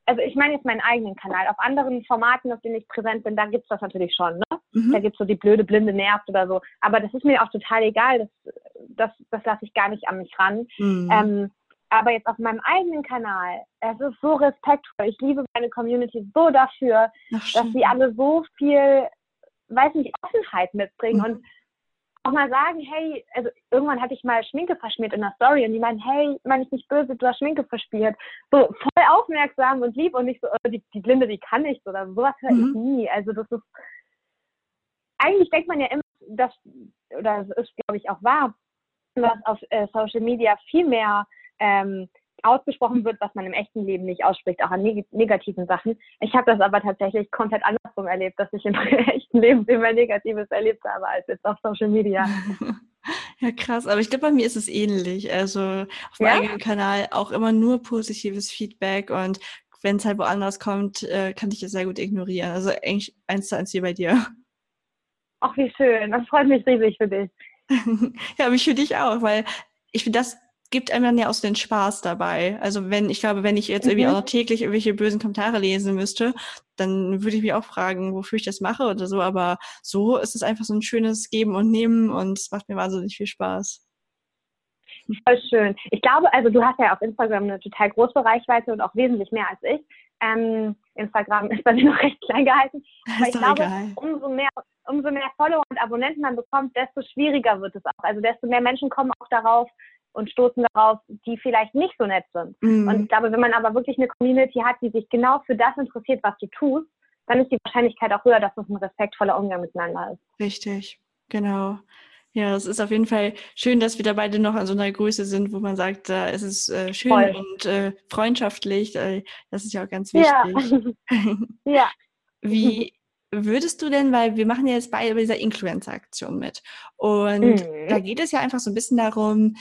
also ich meine jetzt meinen eigenen Kanal. Auf anderen Formaten, auf denen ich präsent bin, da gibt es das natürlich schon. Ne? Mhm. Da gibt es so die blöde, blinde Nervt oder so. Aber das ist mir auch total egal. Das, das, das lasse ich gar nicht an mich ran. Mhm. Ähm, aber jetzt auf meinem eigenen Kanal, es ist so respektvoll. Ich liebe meine Community so dafür, Ach, dass sie alle so viel, weiß nicht, Offenheit mitbringen mhm. und auch mal sagen, hey, also irgendwann hatte ich mal Schminke verschmiert in der Story und die meinen, hey, meine ich nicht böse, du hast Schminke verspielt. So voll aufmerksam und lieb und nicht so, oh, die, die Blinde, die kann nichts oder sowas höre mhm. ich nie. Also das ist, eigentlich denkt man ja immer, dass, oder es ist, glaube ich, auch wahr, dass auf äh, Social Media viel mehr ähm, ausgesprochen wird, was man im echten Leben nicht ausspricht, auch an neg negativen Sachen. Ich habe das aber tatsächlich komplett andersrum erlebt, dass ich im echten Leben viel mehr Negatives erlebt habe als jetzt auf Social Media. Ja, krass. Aber ich glaube, bei mir ist es ähnlich. Also auf meinem eigenen Kanal auch immer nur positives Feedback und wenn es halt woanders kommt, äh, kann ich es sehr gut ignorieren. Also eigentlich eins zu eins wie bei dir. Ach, wie schön. Das freut mich riesig für dich. ja, mich für dich auch, weil ich finde, das gibt einem dann ja auch so den Spaß dabei. Also wenn, ich glaube, wenn ich jetzt irgendwie mhm. auch noch täglich irgendwelche bösen Kommentare lesen müsste, dann würde ich mich auch fragen, wofür ich das mache oder so. Aber so ist es einfach so ein schönes Geben und Nehmen und es macht mir wahnsinnig viel Spaß. Voll schön. Ich glaube, also du hast ja auf Instagram eine total große Reichweite und auch wesentlich mehr als ich. Ähm, Instagram ist bei mir noch recht klein gehalten. Aber ich glaube, egal. umso mehr, umso mehr Follower und Abonnenten man bekommt, desto schwieriger wird es auch. Also desto mehr Menschen kommen auch darauf, und stoßen darauf, die vielleicht nicht so nett sind. Mhm. Und ich glaube, wenn man aber wirklich eine Community hat, die sich genau für das interessiert, was du tust, dann ist die Wahrscheinlichkeit auch höher, dass es ein respektvoller Umgang miteinander ist. Richtig, genau. Ja, es ist auf jeden Fall schön, dass wir da beide noch an so einer Größe sind, wo man sagt, da ist es äh, schön Voll. und äh, freundschaftlich. Äh, das ist ja auch ganz wichtig. Ja. ja. Wie würdest du denn, weil wir machen ja jetzt beide bei dieser Influencer-Aktion mit. Und mhm. da geht es ja einfach so ein bisschen darum,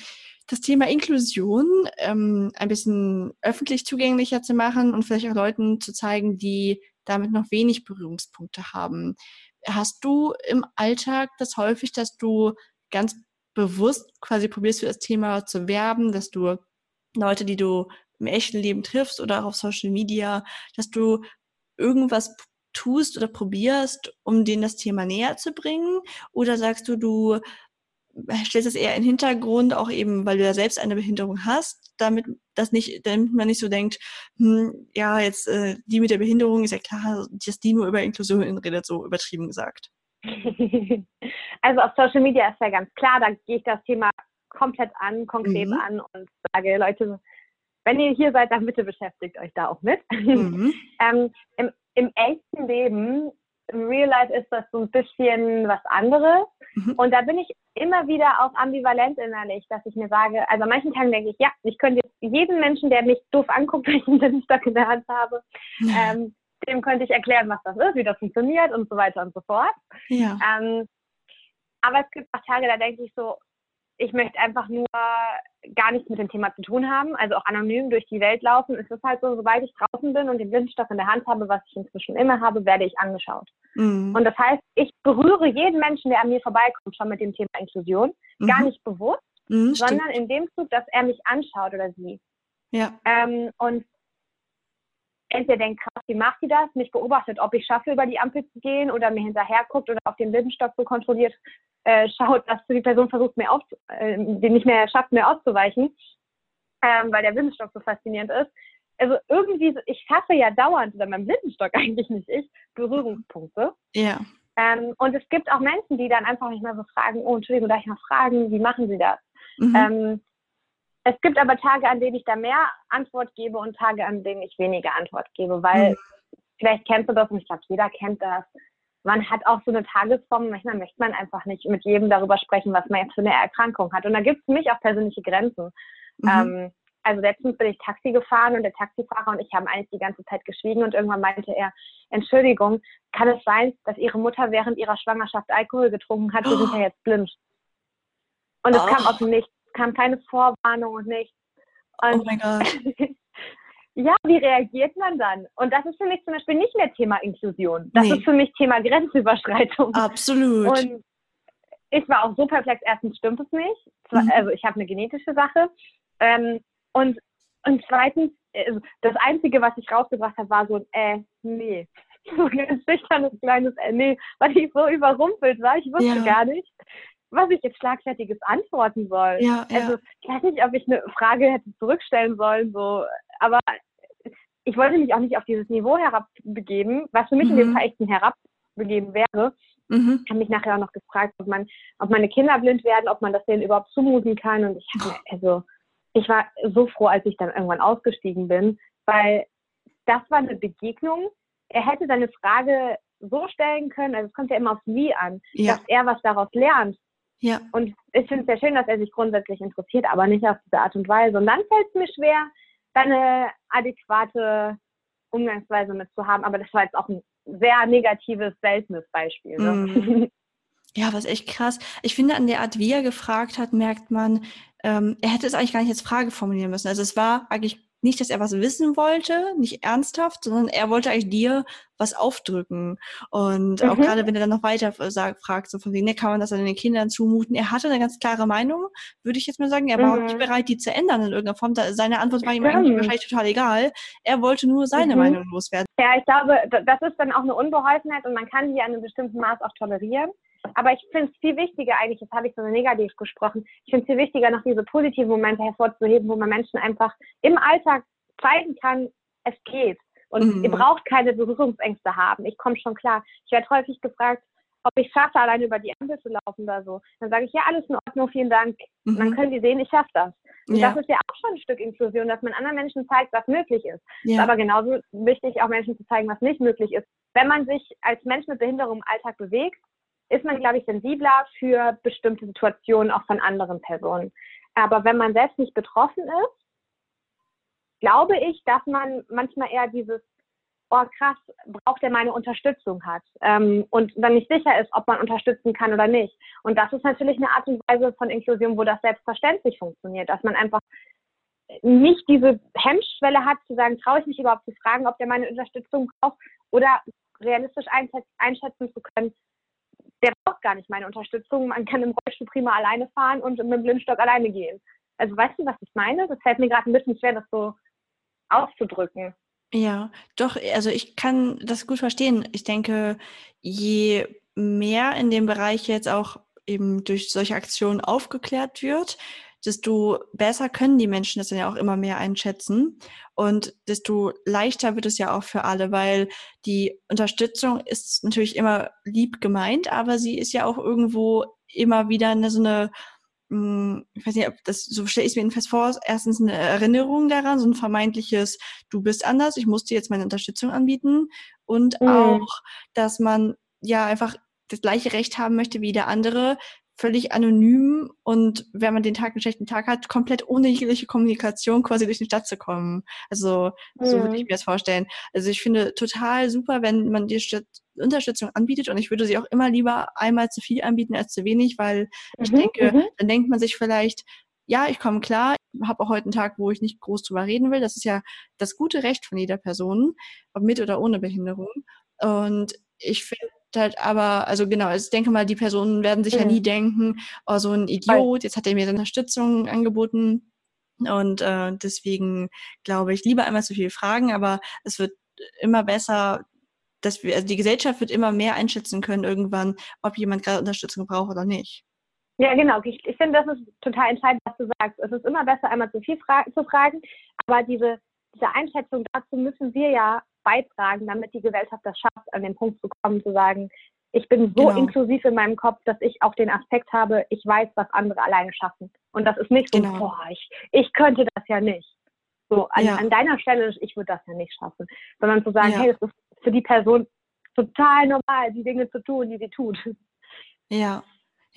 das Thema Inklusion ähm, ein bisschen öffentlich zugänglicher zu machen und vielleicht auch Leuten zu zeigen, die damit noch wenig Berührungspunkte haben. Hast du im Alltag das häufig, dass du ganz bewusst quasi probierst für das Thema zu werben, dass du Leute, die du im echten Leben triffst oder auch auf Social Media, dass du irgendwas tust oder probierst, um denen das Thema näher zu bringen? Oder sagst du, du stellst es eher in den Hintergrund, auch eben, weil du ja selbst eine Behinderung hast, damit das nicht, damit man nicht so denkt, hm, ja, jetzt äh, die mit der Behinderung ist ja klar, dass die nur über Inklusion redet, so übertrieben gesagt. Also auf Social Media ist ja ganz klar, da gehe ich das Thema komplett an, konkret mhm. an und sage, Leute, wenn ihr hier seid, dann bitte beschäftigt euch da auch mit. Mhm. ähm, im, Im echten Leben im Real Life ist das so ein bisschen was anderes. Mhm. Und da bin ich immer wieder auch ambivalent innerlich, dass ich mir sage, also an manchen Tagen denke ich, ja, ich könnte jetzt jeden Menschen, der mich doof anguckt, ich einen Lindenstock in der Hand habe, ähm, dem könnte ich erklären, was das ist, wie das funktioniert und so weiter und so fort. Ja. Ähm, aber es gibt auch Tage, da denke ich so, ich möchte einfach nur gar nichts mit dem Thema zu tun haben, also auch anonym durch die Welt laufen. Es ist halt so, sobald ich draußen bin und den Blindenstoff in der Hand habe, was ich inzwischen immer habe, werde ich angeschaut. Mhm. Und das heißt, ich berühre jeden Menschen, der an mir vorbeikommt, schon mit dem Thema Inklusion, mhm. gar nicht bewusst, mhm, sondern in dem Zug, dass er mich anschaut oder sie. Ja. Ähm, und entweder denkt, krass, wie macht sie das? Mich beobachtet, ob ich schaffe, über die Ampel zu gehen oder mir hinterher guckt oder auf den Blindenstock so kontrolliert äh, schaut, dass die Person versucht, mir auf, äh, die nicht mehr schafft, mir auszuweichen, ähm, weil der Blindenstock so faszinierend ist. Also irgendwie, ich schaffe ja dauernd, oder mein Blindenstock eigentlich nicht ich, Berührungspunkte. Ja. Ähm, und es gibt auch Menschen, die dann einfach nicht mehr so fragen, oh, Entschuldigung, darf ich mal fragen, wie machen sie das? Mhm. Ähm, es gibt aber Tage, an denen ich da mehr Antwort gebe und Tage, an denen ich weniger Antwort gebe, weil mhm. vielleicht kennst du das und ich glaube, jeder kennt das. Man hat auch so eine Tagesform, manchmal möchte man einfach nicht mit jedem darüber sprechen, was man jetzt für eine Erkrankung hat. Und da gibt es für mich auch persönliche Grenzen. Mhm. Ähm, also letztens bin ich Taxi gefahren und der Taxifahrer und ich haben eigentlich die ganze Zeit geschwiegen und irgendwann meinte er, Entschuldigung, kann es sein, dass Ihre Mutter während ihrer Schwangerschaft Alkohol getrunken hat? Wir oh. sind ja jetzt blind. Und es oh. kam aus dem Nichts kam keine Vorwarnung und nichts. Und oh mein Gott. ja, wie reagiert man dann? Und das ist für mich zum Beispiel nicht mehr Thema Inklusion. Das nee. ist für mich Thema Grenzüberschreitung. Absolut. Und ich war auch so perplex. Erstens stimmt es nicht. Mhm. Also ich habe eine genetische Sache. Ähm, und, und zweitens, also das Einzige, was ich rausgebracht habe, war so ein äh, nee. So ein ganz schüchternes kleines äh, nee, weil ich so überrumpelt war. Ich wusste ja. gar nicht, was ich jetzt schlagfertiges antworten soll. Ja, also ja. ich weiß nicht, ob ich eine Frage hätte zurückstellen sollen, so, aber ich wollte mich auch nicht auf dieses Niveau herabbegeben, was für mich mhm. in dem mhm. Fall echt ein Herabbegeben wäre. Mhm. Ich habe mich nachher auch noch gefragt, ob man, ob meine Kinder blind werden, ob man das denen überhaupt zumuten kann. Und ich habe, also, ich war so froh, als ich dann irgendwann ausgestiegen bin, weil das war eine Begegnung. Er hätte seine Frage so stellen können, also es kommt ja immer aufs Wie an, ja. dass er was daraus lernt. Ja. Und ich finde es sehr schön, dass er sich grundsätzlich interessiert, aber nicht auf diese Art und Weise. Und dann fällt es mir schwer, eine adäquate Umgangsweise mit zu haben. Aber das war jetzt auch ein sehr negatives, seltenes Beispiel. Ne? Mm. Ja, was echt krass. Ich finde, an der Art, wie er gefragt hat, merkt man, ähm, er hätte es eigentlich gar nicht als Frage formulieren müssen. Also es war eigentlich nicht, dass er was wissen wollte, nicht ernsthaft, sondern er wollte eigentlich dir was aufdrücken. Und mhm. auch gerade wenn er dann noch weiter sagt, fragt, so von wegen, ne, kann man das an den Kindern zumuten? Er hatte eine ganz klare Meinung, würde ich jetzt mal sagen. Er war mhm. nicht bereit, die zu ändern in irgendeiner Form. Seine Antwort war ihm eigentlich wahrscheinlich total egal. Er wollte nur seine mhm. Meinung loswerden. Ja, ich glaube, das ist dann auch eine Unbeholfenheit und man kann die an einem bestimmten Maß auch tolerieren. Aber ich finde es viel wichtiger eigentlich, jetzt habe ich so negativ gesprochen, ich finde es viel wichtiger, noch diese positiven Momente hervorzuheben, wo man Menschen einfach im Alltag zeigen kann, es geht. Und mhm. ihr braucht keine Berührungsängste haben. Ich komme schon klar. Ich werde häufig gefragt, ob ich schaffe, alleine über die Ampel zu laufen oder so. Dann sage ich, ja, alles in Ordnung, vielen Dank. Mhm. Und dann können die sehen, ich schaffe das. Und ja. das ist ja auch schon ein Stück Inklusion, dass man anderen Menschen zeigt, was möglich ist. Ja. ist aber genauso wichtig, auch Menschen zu zeigen, was nicht möglich ist. Wenn man sich als Mensch mit Behinderung im Alltag bewegt, ist man, glaube ich, sensibler für bestimmte Situationen auch von anderen Personen. Aber wenn man selbst nicht betroffen ist, glaube ich, dass man manchmal eher dieses, oh krass, braucht er meine Unterstützung hat ähm, und dann nicht sicher ist, ob man unterstützen kann oder nicht. Und das ist natürlich eine Art und Weise von Inklusion, wo das selbstverständlich funktioniert, dass man einfach nicht diese Hemmschwelle hat, zu sagen, traue ich mich überhaupt zu fragen, ob der meine Unterstützung braucht oder realistisch einschätzen zu können, der braucht gar nicht meine Unterstützung. Man kann im Rollstuhl prima alleine fahren und mit dem Blindstock alleine gehen. Also weißt du, was ich meine? Das fällt mir gerade ein bisschen schwer, das so auszudrücken. Ja, doch, also ich kann das gut verstehen. Ich denke, je mehr in dem Bereich jetzt auch eben durch solche Aktionen aufgeklärt wird, desto besser können die Menschen das dann ja auch immer mehr einschätzen und desto leichter wird es ja auch für alle, weil die Unterstützung ist natürlich immer lieb gemeint, aber sie ist ja auch irgendwo immer wieder eine, so eine hm, ich weiß nicht, ob das, so stelle ich es mir jedenfalls vor, erstens eine Erinnerung daran, so ein vermeintliches, du bist anders, ich muss dir jetzt meine Unterstützung anbieten und mhm. auch, dass man ja einfach das gleiche Recht haben möchte wie der andere, völlig anonym und wenn man den Tag einen schlechten Tag hat, komplett ohne jegliche Kommunikation quasi durch die Stadt zu kommen. Also so würde ich mir das vorstellen. Also ich finde total super, wenn man die Stadt Unterstützung anbietet und ich würde sie auch immer lieber einmal zu viel anbieten als zu wenig, weil mhm, ich denke, mhm. dann denkt man sich vielleicht, ja, ich komme klar, habe auch heute einen Tag, wo ich nicht groß drüber reden will. Das ist ja das gute Recht von jeder Person, ob mit oder ohne Behinderung. Und ich finde halt aber, also genau, also ich denke mal, die Personen werden sich mhm. ja nie denken, oh, so ein Idiot, jetzt hat er mir Unterstützung angeboten. Und äh, deswegen glaube ich, lieber einmal zu viel fragen, aber es wird immer besser, dass wir, also die Gesellschaft wird immer mehr einschätzen können irgendwann, ob jemand gerade Unterstützung braucht oder nicht. Ja, genau. Ich, ich finde, das ist total entscheidend, was du sagst. Es ist immer besser, einmal zu viel fra zu fragen, aber diese, diese Einschätzung dazu müssen wir ja beitragen, damit die Gesellschaft das schafft, an den Punkt zu kommen, zu sagen, ich bin so genau. inklusiv in meinem Kopf, dass ich auch den Aspekt habe, ich weiß, was andere alleine schaffen. Und das ist nicht so, genau. boah, ich, ich könnte das ja nicht. So, an, ja. an deiner Stelle, ich würde das ja nicht schaffen. Sondern zu sagen, ja. hey, das ist für die Person total normal, die Dinge zu tun, die sie tut. Ja,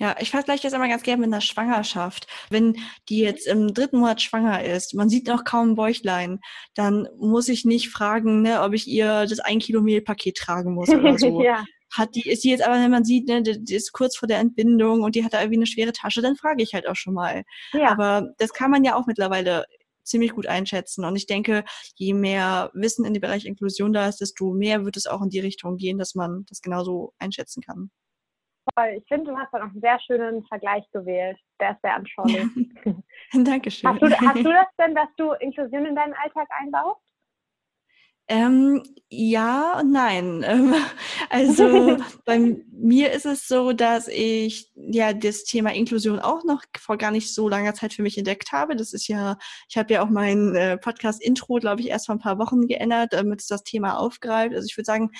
ja, ich vergleiche das immer ganz gerne mit einer Schwangerschaft. Wenn die jetzt im dritten Monat schwanger ist, man sieht noch kaum ein Bäuchlein, dann muss ich nicht fragen, ne, ob ich ihr das ein Kilo Mehlpaket tragen muss oder so. ja. Hat die, ist die jetzt aber, wenn man sieht, ne, die ist kurz vor der Entbindung und die hat da irgendwie eine schwere Tasche, dann frage ich halt auch schon mal. Ja. Aber das kann man ja auch mittlerweile ziemlich gut einschätzen. Und ich denke, je mehr Wissen in dem Bereich Inklusion da ist, desto mehr wird es auch in die Richtung gehen, dass man das genauso einschätzen kann toll. Ich finde, du hast da noch einen sehr schönen Vergleich gewählt. Der ist sehr anschaulich. Dankeschön. Hast du, hast du das denn, dass du Inklusion in deinen Alltag einbaust? Ähm, ja und nein. Ähm, also bei mir ist es so, dass ich ja das Thema Inklusion auch noch vor gar nicht so langer Zeit für mich entdeckt habe. Das ist ja, ich habe ja auch mein äh, Podcast-Intro, glaube ich, erst vor ein paar Wochen geändert, damit es das Thema aufgreift. Also ich würde sagen,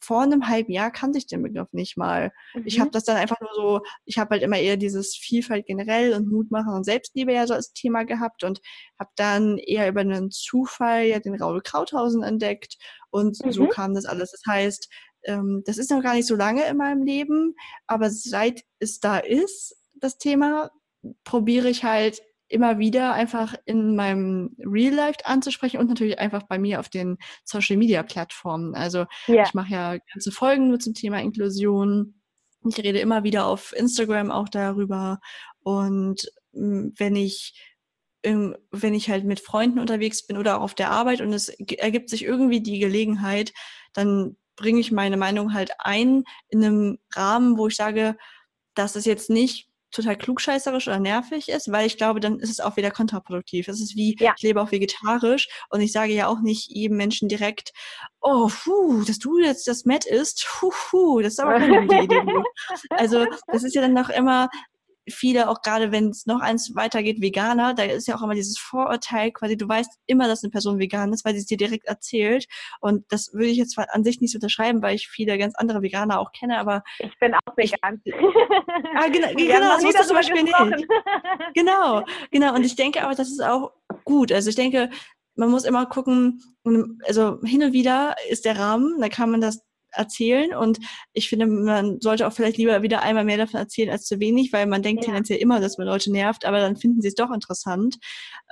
vor einem halben Jahr kannte ich den Begriff nicht mal. Mhm. Ich habe das dann einfach nur so, ich habe halt immer eher dieses Vielfalt generell und Mutmachen und Selbstliebe ja so als Thema gehabt und habe dann eher über einen Zufall ja den Raul Krauthausen entdeckt und mhm. so kam das alles. Das heißt, ähm, das ist noch gar nicht so lange in meinem Leben, aber seit es da ist, das Thema, probiere ich halt immer wieder einfach in meinem Real Life anzusprechen und natürlich einfach bei mir auf den Social Media Plattformen. Also yeah. ich mache ja ganze Folgen nur zum Thema Inklusion. Ich rede immer wieder auf Instagram auch darüber. Und hm, wenn ich wenn ich halt mit Freunden unterwegs bin oder auch auf der Arbeit und es ergibt sich irgendwie die Gelegenheit, dann bringe ich meine Meinung halt ein in einem Rahmen, wo ich sage, das ist jetzt nicht total klugscheißerisch oder nervig ist, weil ich glaube, dann ist es auch wieder kontraproduktiv. Es ist wie, ja. ich lebe auch vegetarisch und ich sage ja auch nicht jedem Menschen direkt, oh, puh, dass du jetzt das Met isst, puh, puh, das ist aber keine gute Idee. also das ist ja dann noch immer, viele, auch gerade wenn es noch eins weitergeht, Veganer, da ist ja auch immer dieses Vorurteil, quasi du weißt immer, dass eine Person vegan ist, weil sie es dir direkt erzählt. Und das würde ich jetzt an sich nicht unterschreiben, weil ich viele ganz andere Veganer auch kenne, aber. Ich bin auch vegan. Ich, ah, genau, genau das wusste zum Beispiel gesprochen. nicht. Genau, genau. Und ich denke aber, das ist auch gut. Also ich denke, man muss immer gucken, also hin und wieder ist der Rahmen, da kann man das erzählen. Und ich finde, man sollte auch vielleicht lieber wieder einmal mehr davon erzählen als zu wenig, weil man denkt ja. tendenziell immer, dass man Leute nervt, aber dann finden sie es doch interessant.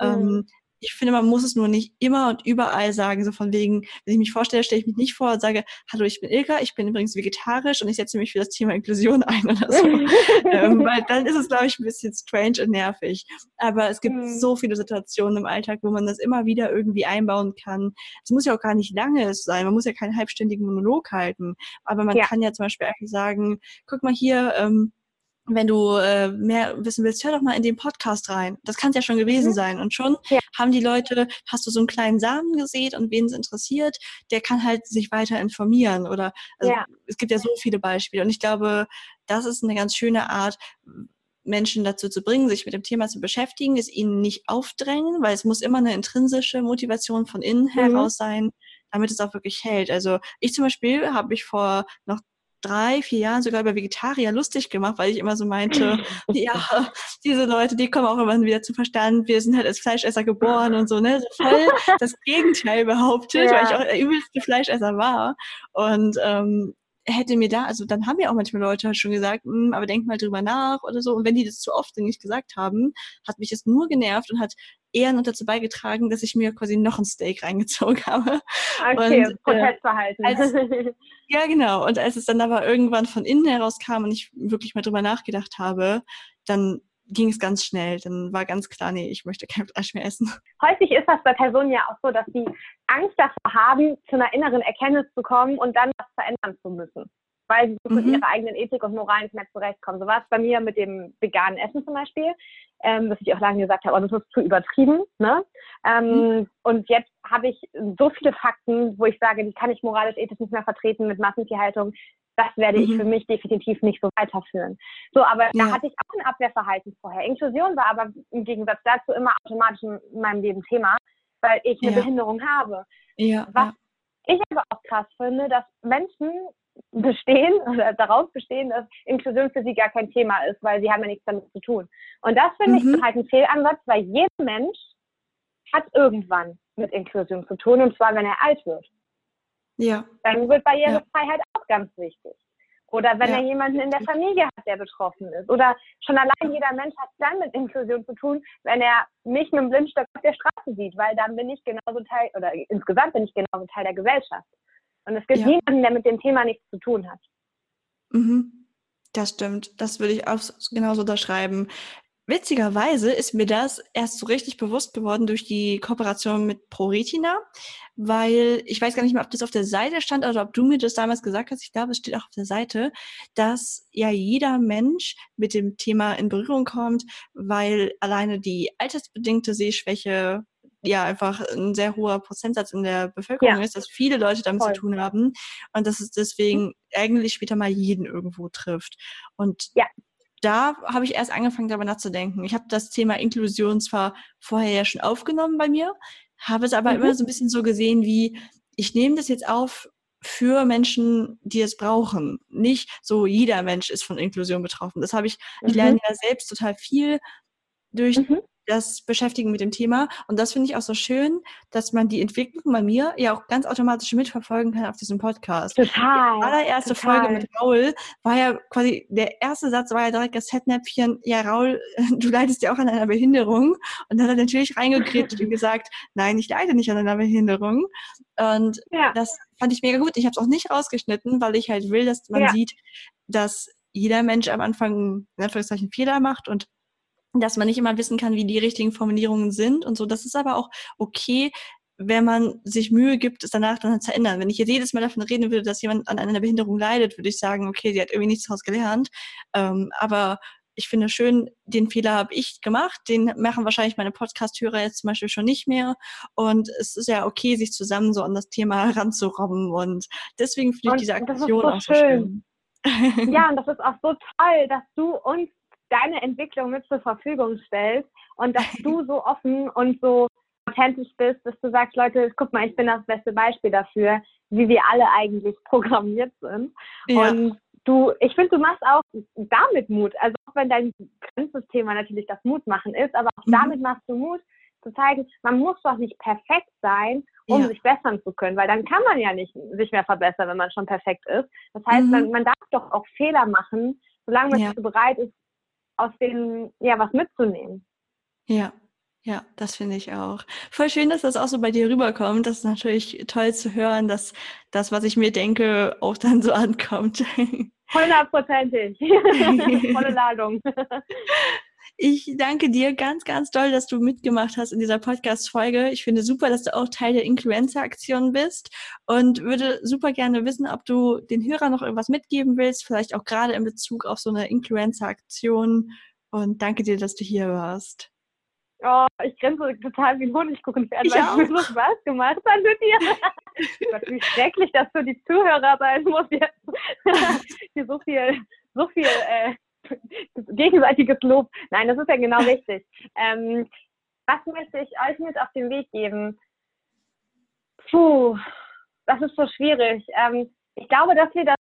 Mhm. Ähm, ich finde, man muss es nur nicht immer und überall sagen, so von wegen, wenn ich mich vorstelle, stelle ich mich nicht vor und sage, hallo, ich bin Ilka, ich bin übrigens vegetarisch und ich setze mich für das Thema Inklusion ein oder so. ähm, weil dann ist es, glaube ich, ein bisschen strange und nervig. Aber es gibt mhm. so viele Situationen im Alltag, wo man das immer wieder irgendwie einbauen kann. Es muss ja auch gar nicht lange sein, man muss ja keinen halbstündigen Monolog halten. Aber man ja. kann ja zum Beispiel einfach sagen, guck mal hier, ähm, wenn du äh, mehr wissen willst, hör doch mal in den Podcast rein. Das kann es ja schon gewesen mhm. sein. Und schon ja. haben die Leute, hast du so einen kleinen Samen gesät und wen es interessiert, der kann halt sich weiter informieren. Oder also, ja. es gibt ja so viele Beispiele. Und ich glaube, das ist eine ganz schöne Art, Menschen dazu zu bringen, sich mit dem Thema zu beschäftigen, es ihnen nicht aufdrängen, weil es muss immer eine intrinsische Motivation von innen mhm. heraus sein, damit es auch wirklich hält. Also ich zum Beispiel habe ich vor noch drei, vier Jahren sogar über Vegetarier lustig gemacht, weil ich immer so meinte, ja, diese Leute, die kommen auch immer wieder zu Verstand, wir sind halt als Fleischesser geboren und so, ne? So voll das Gegenteil behauptet, ja. weil ich auch der übelste Fleischesser war. Und ähm, hätte mir da, also dann haben ja auch manchmal Leute halt schon gesagt, hm, aber denk mal drüber nach oder so. Und wenn die das zu oft nicht gesagt haben, hat mich das nur genervt und hat eher noch dazu beigetragen, dass ich mir quasi noch ein Steak reingezogen habe. Okay, und, äh, Protestverhalten. Äh, als, ja, genau. Und als es dann aber irgendwann von innen heraus kam und ich wirklich mal drüber nachgedacht habe, dann ging es ganz schnell. Dann war ganz klar, nee, ich möchte kein Fleisch mehr essen. Häufig ist das bei Personen ja auch so, dass sie Angst davor haben, zu einer inneren Erkenntnis zu kommen und dann was verändern zu müssen. Weil sie mit mhm. ihrer eigenen Ethik und Moral nicht mehr zurechtkommen. So war es bei mir mit dem veganen Essen zum Beispiel, ähm, dass ich auch lange gesagt habe, oh, das ist zu übertrieben. Ne? Ähm, mhm. Und jetzt habe ich so viele Fakten, wo ich sage, die kann ich moralisch, ethisch nicht mehr vertreten mit Massentierhaltung das werde ich mhm. für mich definitiv nicht so weiterführen. So, aber ja. da hatte ich auch ein Abwehrverhalten vorher. Inklusion war aber im Gegensatz dazu immer automatisch in meinem Leben Thema, weil ich eine ja. Behinderung habe. Ja, Was ich aber auch krass finde, dass Menschen bestehen oder darauf bestehen, dass Inklusion für sie gar kein Thema ist, weil sie haben ja nichts damit zu tun. Und das finde mhm. ich halt ein Fehlansatz, weil jeder Mensch hat irgendwann mit Inklusion zu tun, und zwar wenn er alt wird. Ja. Dann wird Barrierefreiheit ja. auch ganz wichtig. Oder wenn ja. er jemanden in der Familie hat, der betroffen ist. Oder schon allein jeder Mensch hat dann mit Inklusion zu tun, wenn er mich mit einem Blindstock auf der Straße sieht, weil dann bin ich genauso Teil, oder insgesamt bin ich genauso Teil der Gesellschaft. Und es gibt ja. niemanden, der mit dem Thema nichts zu tun hat. Mhm. Das stimmt. Das würde ich auch genauso unterschreiben. Witzigerweise ist mir das erst so richtig bewusst geworden durch die Kooperation mit ProRetina, weil ich weiß gar nicht mehr, ob das auf der Seite stand oder ob du mir das damals gesagt hast. Ich glaube, es steht auch auf der Seite, dass ja jeder Mensch mit dem Thema in Berührung kommt, weil alleine die altersbedingte Sehschwäche ja einfach ein sehr hoher Prozentsatz in der Bevölkerung ja. ist, dass viele Leute damit Voll. zu tun haben und dass es deswegen mhm. eigentlich später mal jeden irgendwo trifft. Und ja da habe ich erst angefangen, darüber nachzudenken. Ich habe das Thema Inklusion zwar vorher ja schon aufgenommen bei mir, habe es aber mhm. immer so ein bisschen so gesehen wie, ich nehme das jetzt auf für Menschen, die es brauchen. Nicht so jeder Mensch ist von Inklusion betroffen. Das habe ich, mhm. ich lerne ja selbst total viel durch mhm das Beschäftigen mit dem Thema. Und das finde ich auch so schön, dass man die Entwicklung bei mir ja auch ganz automatisch mitverfolgen kann auf diesem Podcast. Total. Die allererste total. Folge mit Raul war ja quasi, der erste Satz war ja direkt das Fettnäpfchen, ja Raul, du leidest ja auch an einer Behinderung. Und dann hat er natürlich reingekriegt und gesagt, nein, ich leide nicht an einer Behinderung. Und ja. das fand ich mega gut. Ich habe es auch nicht rausgeschnitten, weil ich halt will, dass man ja. sieht, dass jeder Mensch am Anfang in Anführungszeichen Fehler macht und dass man nicht immer wissen kann, wie die richtigen Formulierungen sind und so. Das ist aber auch okay, wenn man sich Mühe gibt, es danach dann zu ändern. Wenn ich jetzt jedes Mal davon reden würde, dass jemand an einer Behinderung leidet, würde ich sagen, okay, sie hat irgendwie nichts daraus gelernt. Ähm, aber ich finde schön, den Fehler habe ich gemacht, den machen wahrscheinlich meine Podcast-Hörer jetzt zum Beispiel schon nicht mehr. Und es ist ja okay, sich zusammen so an das Thema heranzurobben. Und deswegen finde ich diese Aktion so auch so schön. schön. Ja, und das ist auch so toll, dass du uns deine Entwicklung mit zur Verfügung stellst und dass du so offen und so authentisch bist, dass du sagst, Leute, guck mal, ich bin das beste Beispiel dafür, wie wir alle eigentlich programmiert sind. Ja. Und du, ich finde, du machst auch damit Mut. Also auch wenn dein ganzes Thema natürlich das Mutmachen ist, aber auch mhm. damit machst du Mut zu zeigen, man muss doch nicht perfekt sein, um ja. sich bessern zu können, weil dann kann man ja nicht sich mehr verbessern, wenn man schon perfekt ist. Das heißt, mhm. man, man darf doch auch Fehler machen, solange man ja. bereit ist, aus denen ja was mitzunehmen. Ja, ja, das finde ich auch. Voll schön, dass das auch so bei dir rüberkommt. Das ist natürlich toll zu hören, dass das, was ich mir denke, auch dann so ankommt. Hundertprozentig. Volle Ladung. Ich danke dir ganz, ganz doll, dass du mitgemacht hast in dieser Podcast-Folge. Ich finde super, dass du auch Teil der Influencer-Aktion bist und würde super gerne wissen, ob du den Hörern noch irgendwas mitgeben willst, vielleicht auch gerade in Bezug auf so eine Influencer-Aktion. Und danke dir, dass du hier warst. Oh, ich grenze total wie ein Honigkuchenpferd, weil es mir so Spaß gemacht hat mit dir. Gott, wie schrecklich das für die Zuhörer sein muss jetzt. Hier so viel, so viel äh, gegenseitiges Lob. Nein, das ist ja genau richtig. Ähm, was möchte ich euch mit auf den Weg geben? Puh, das ist so schwierig. Ähm, ich glaube, dass wir das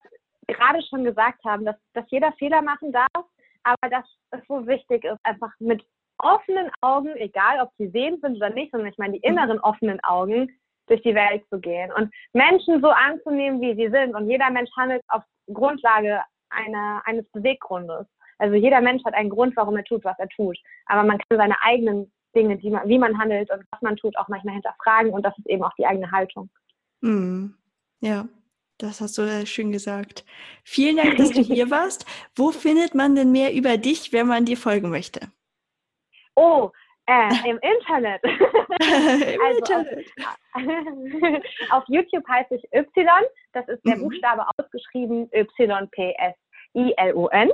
gerade schon gesagt haben, dass, dass jeder Fehler machen darf, aber dass es so wichtig ist, einfach mit offenen Augen, egal ob sie sehend sind oder nicht, sondern ich meine die inneren offenen Augen, durch die Welt zu gehen und Menschen so anzunehmen, wie sie sind. Und jeder Mensch handelt auf Grundlage einer, eines Beweggrundes. Also jeder Mensch hat einen Grund, warum er tut, was er tut. Aber man kann seine eigenen Dinge, die man, wie man handelt und was man tut, auch manchmal hinterfragen. Und das ist eben auch die eigene Haltung. Mm, ja, das hast du äh, schön gesagt. Vielen Dank, dass du hier warst. Wo findet man denn mehr über dich, wenn man dir folgen möchte? Oh, äh, im Internet. Im Also Internet. Auf, auf YouTube heiße ich Y. Das ist der Mhm. Buchstabe ausgeschrieben Y-P-S-I-L-O-N.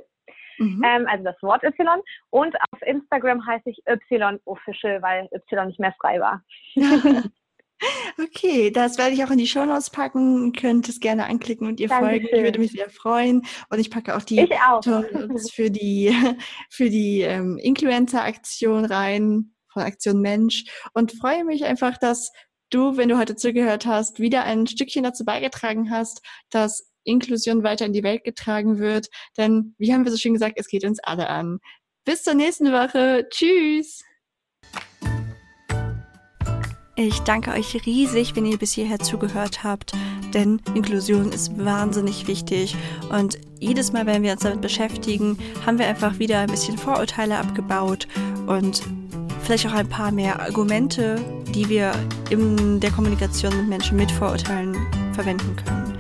Mhm. Ähm, also das Wort Y. Und auf Instagram heiße ich Y Official, weil Y nicht mehr frei war. Okay, das werde ich auch in die Shownotes packen. Ihr könnt es gerne anklicken und ihr folgen. Ich Dankeschön. würde mich sehr freuen. Und ich packe auch die auch. Shownotes für die, für die ähm, Influencer-Aktion rein von Aktion Mensch und freue mich einfach, dass du, wenn du heute zugehört hast, wieder ein Stückchen dazu beigetragen hast, dass Inklusion weiter in die Welt getragen wird. Denn, wie haben wir so schön gesagt, es geht uns alle an. Bis zur nächsten Woche. Tschüss. Ich danke euch riesig, wenn ihr bis hierher zugehört habt, denn Inklusion ist wahnsinnig wichtig und jedes Mal, wenn wir uns damit beschäftigen, haben wir einfach wieder ein bisschen Vorurteile abgebaut und vielleicht auch ein paar mehr Argumente, die wir in der Kommunikation mit Menschen mit Vorurteilen verwenden können.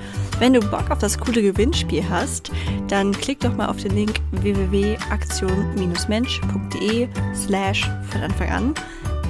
Wenn du Bock auf das coole Gewinnspiel hast, dann klick doch mal auf den Link www.aktion-mensch.de slash von Anfang an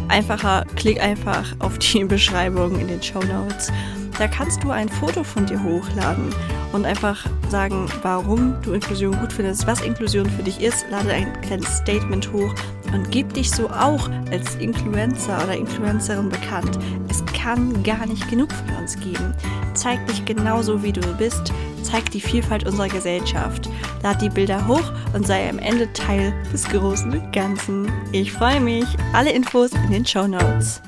einfacher, klick einfach auf die Beschreibung in den Show Notes. Da kannst du ein Foto von dir hochladen und einfach sagen, warum du Inklusion gut findest, was Inklusion für dich ist. Lade ein kleines Statement hoch und gib dich so auch als Influencer oder Influencerin bekannt. Es kann gar nicht genug von uns geben. Zeig dich genauso, wie du bist. Zeig die Vielfalt unserer Gesellschaft. Lad die Bilder hoch und sei am Ende Teil des großen Ganzen. Ich freue mich. Alle Infos in den Show Notes.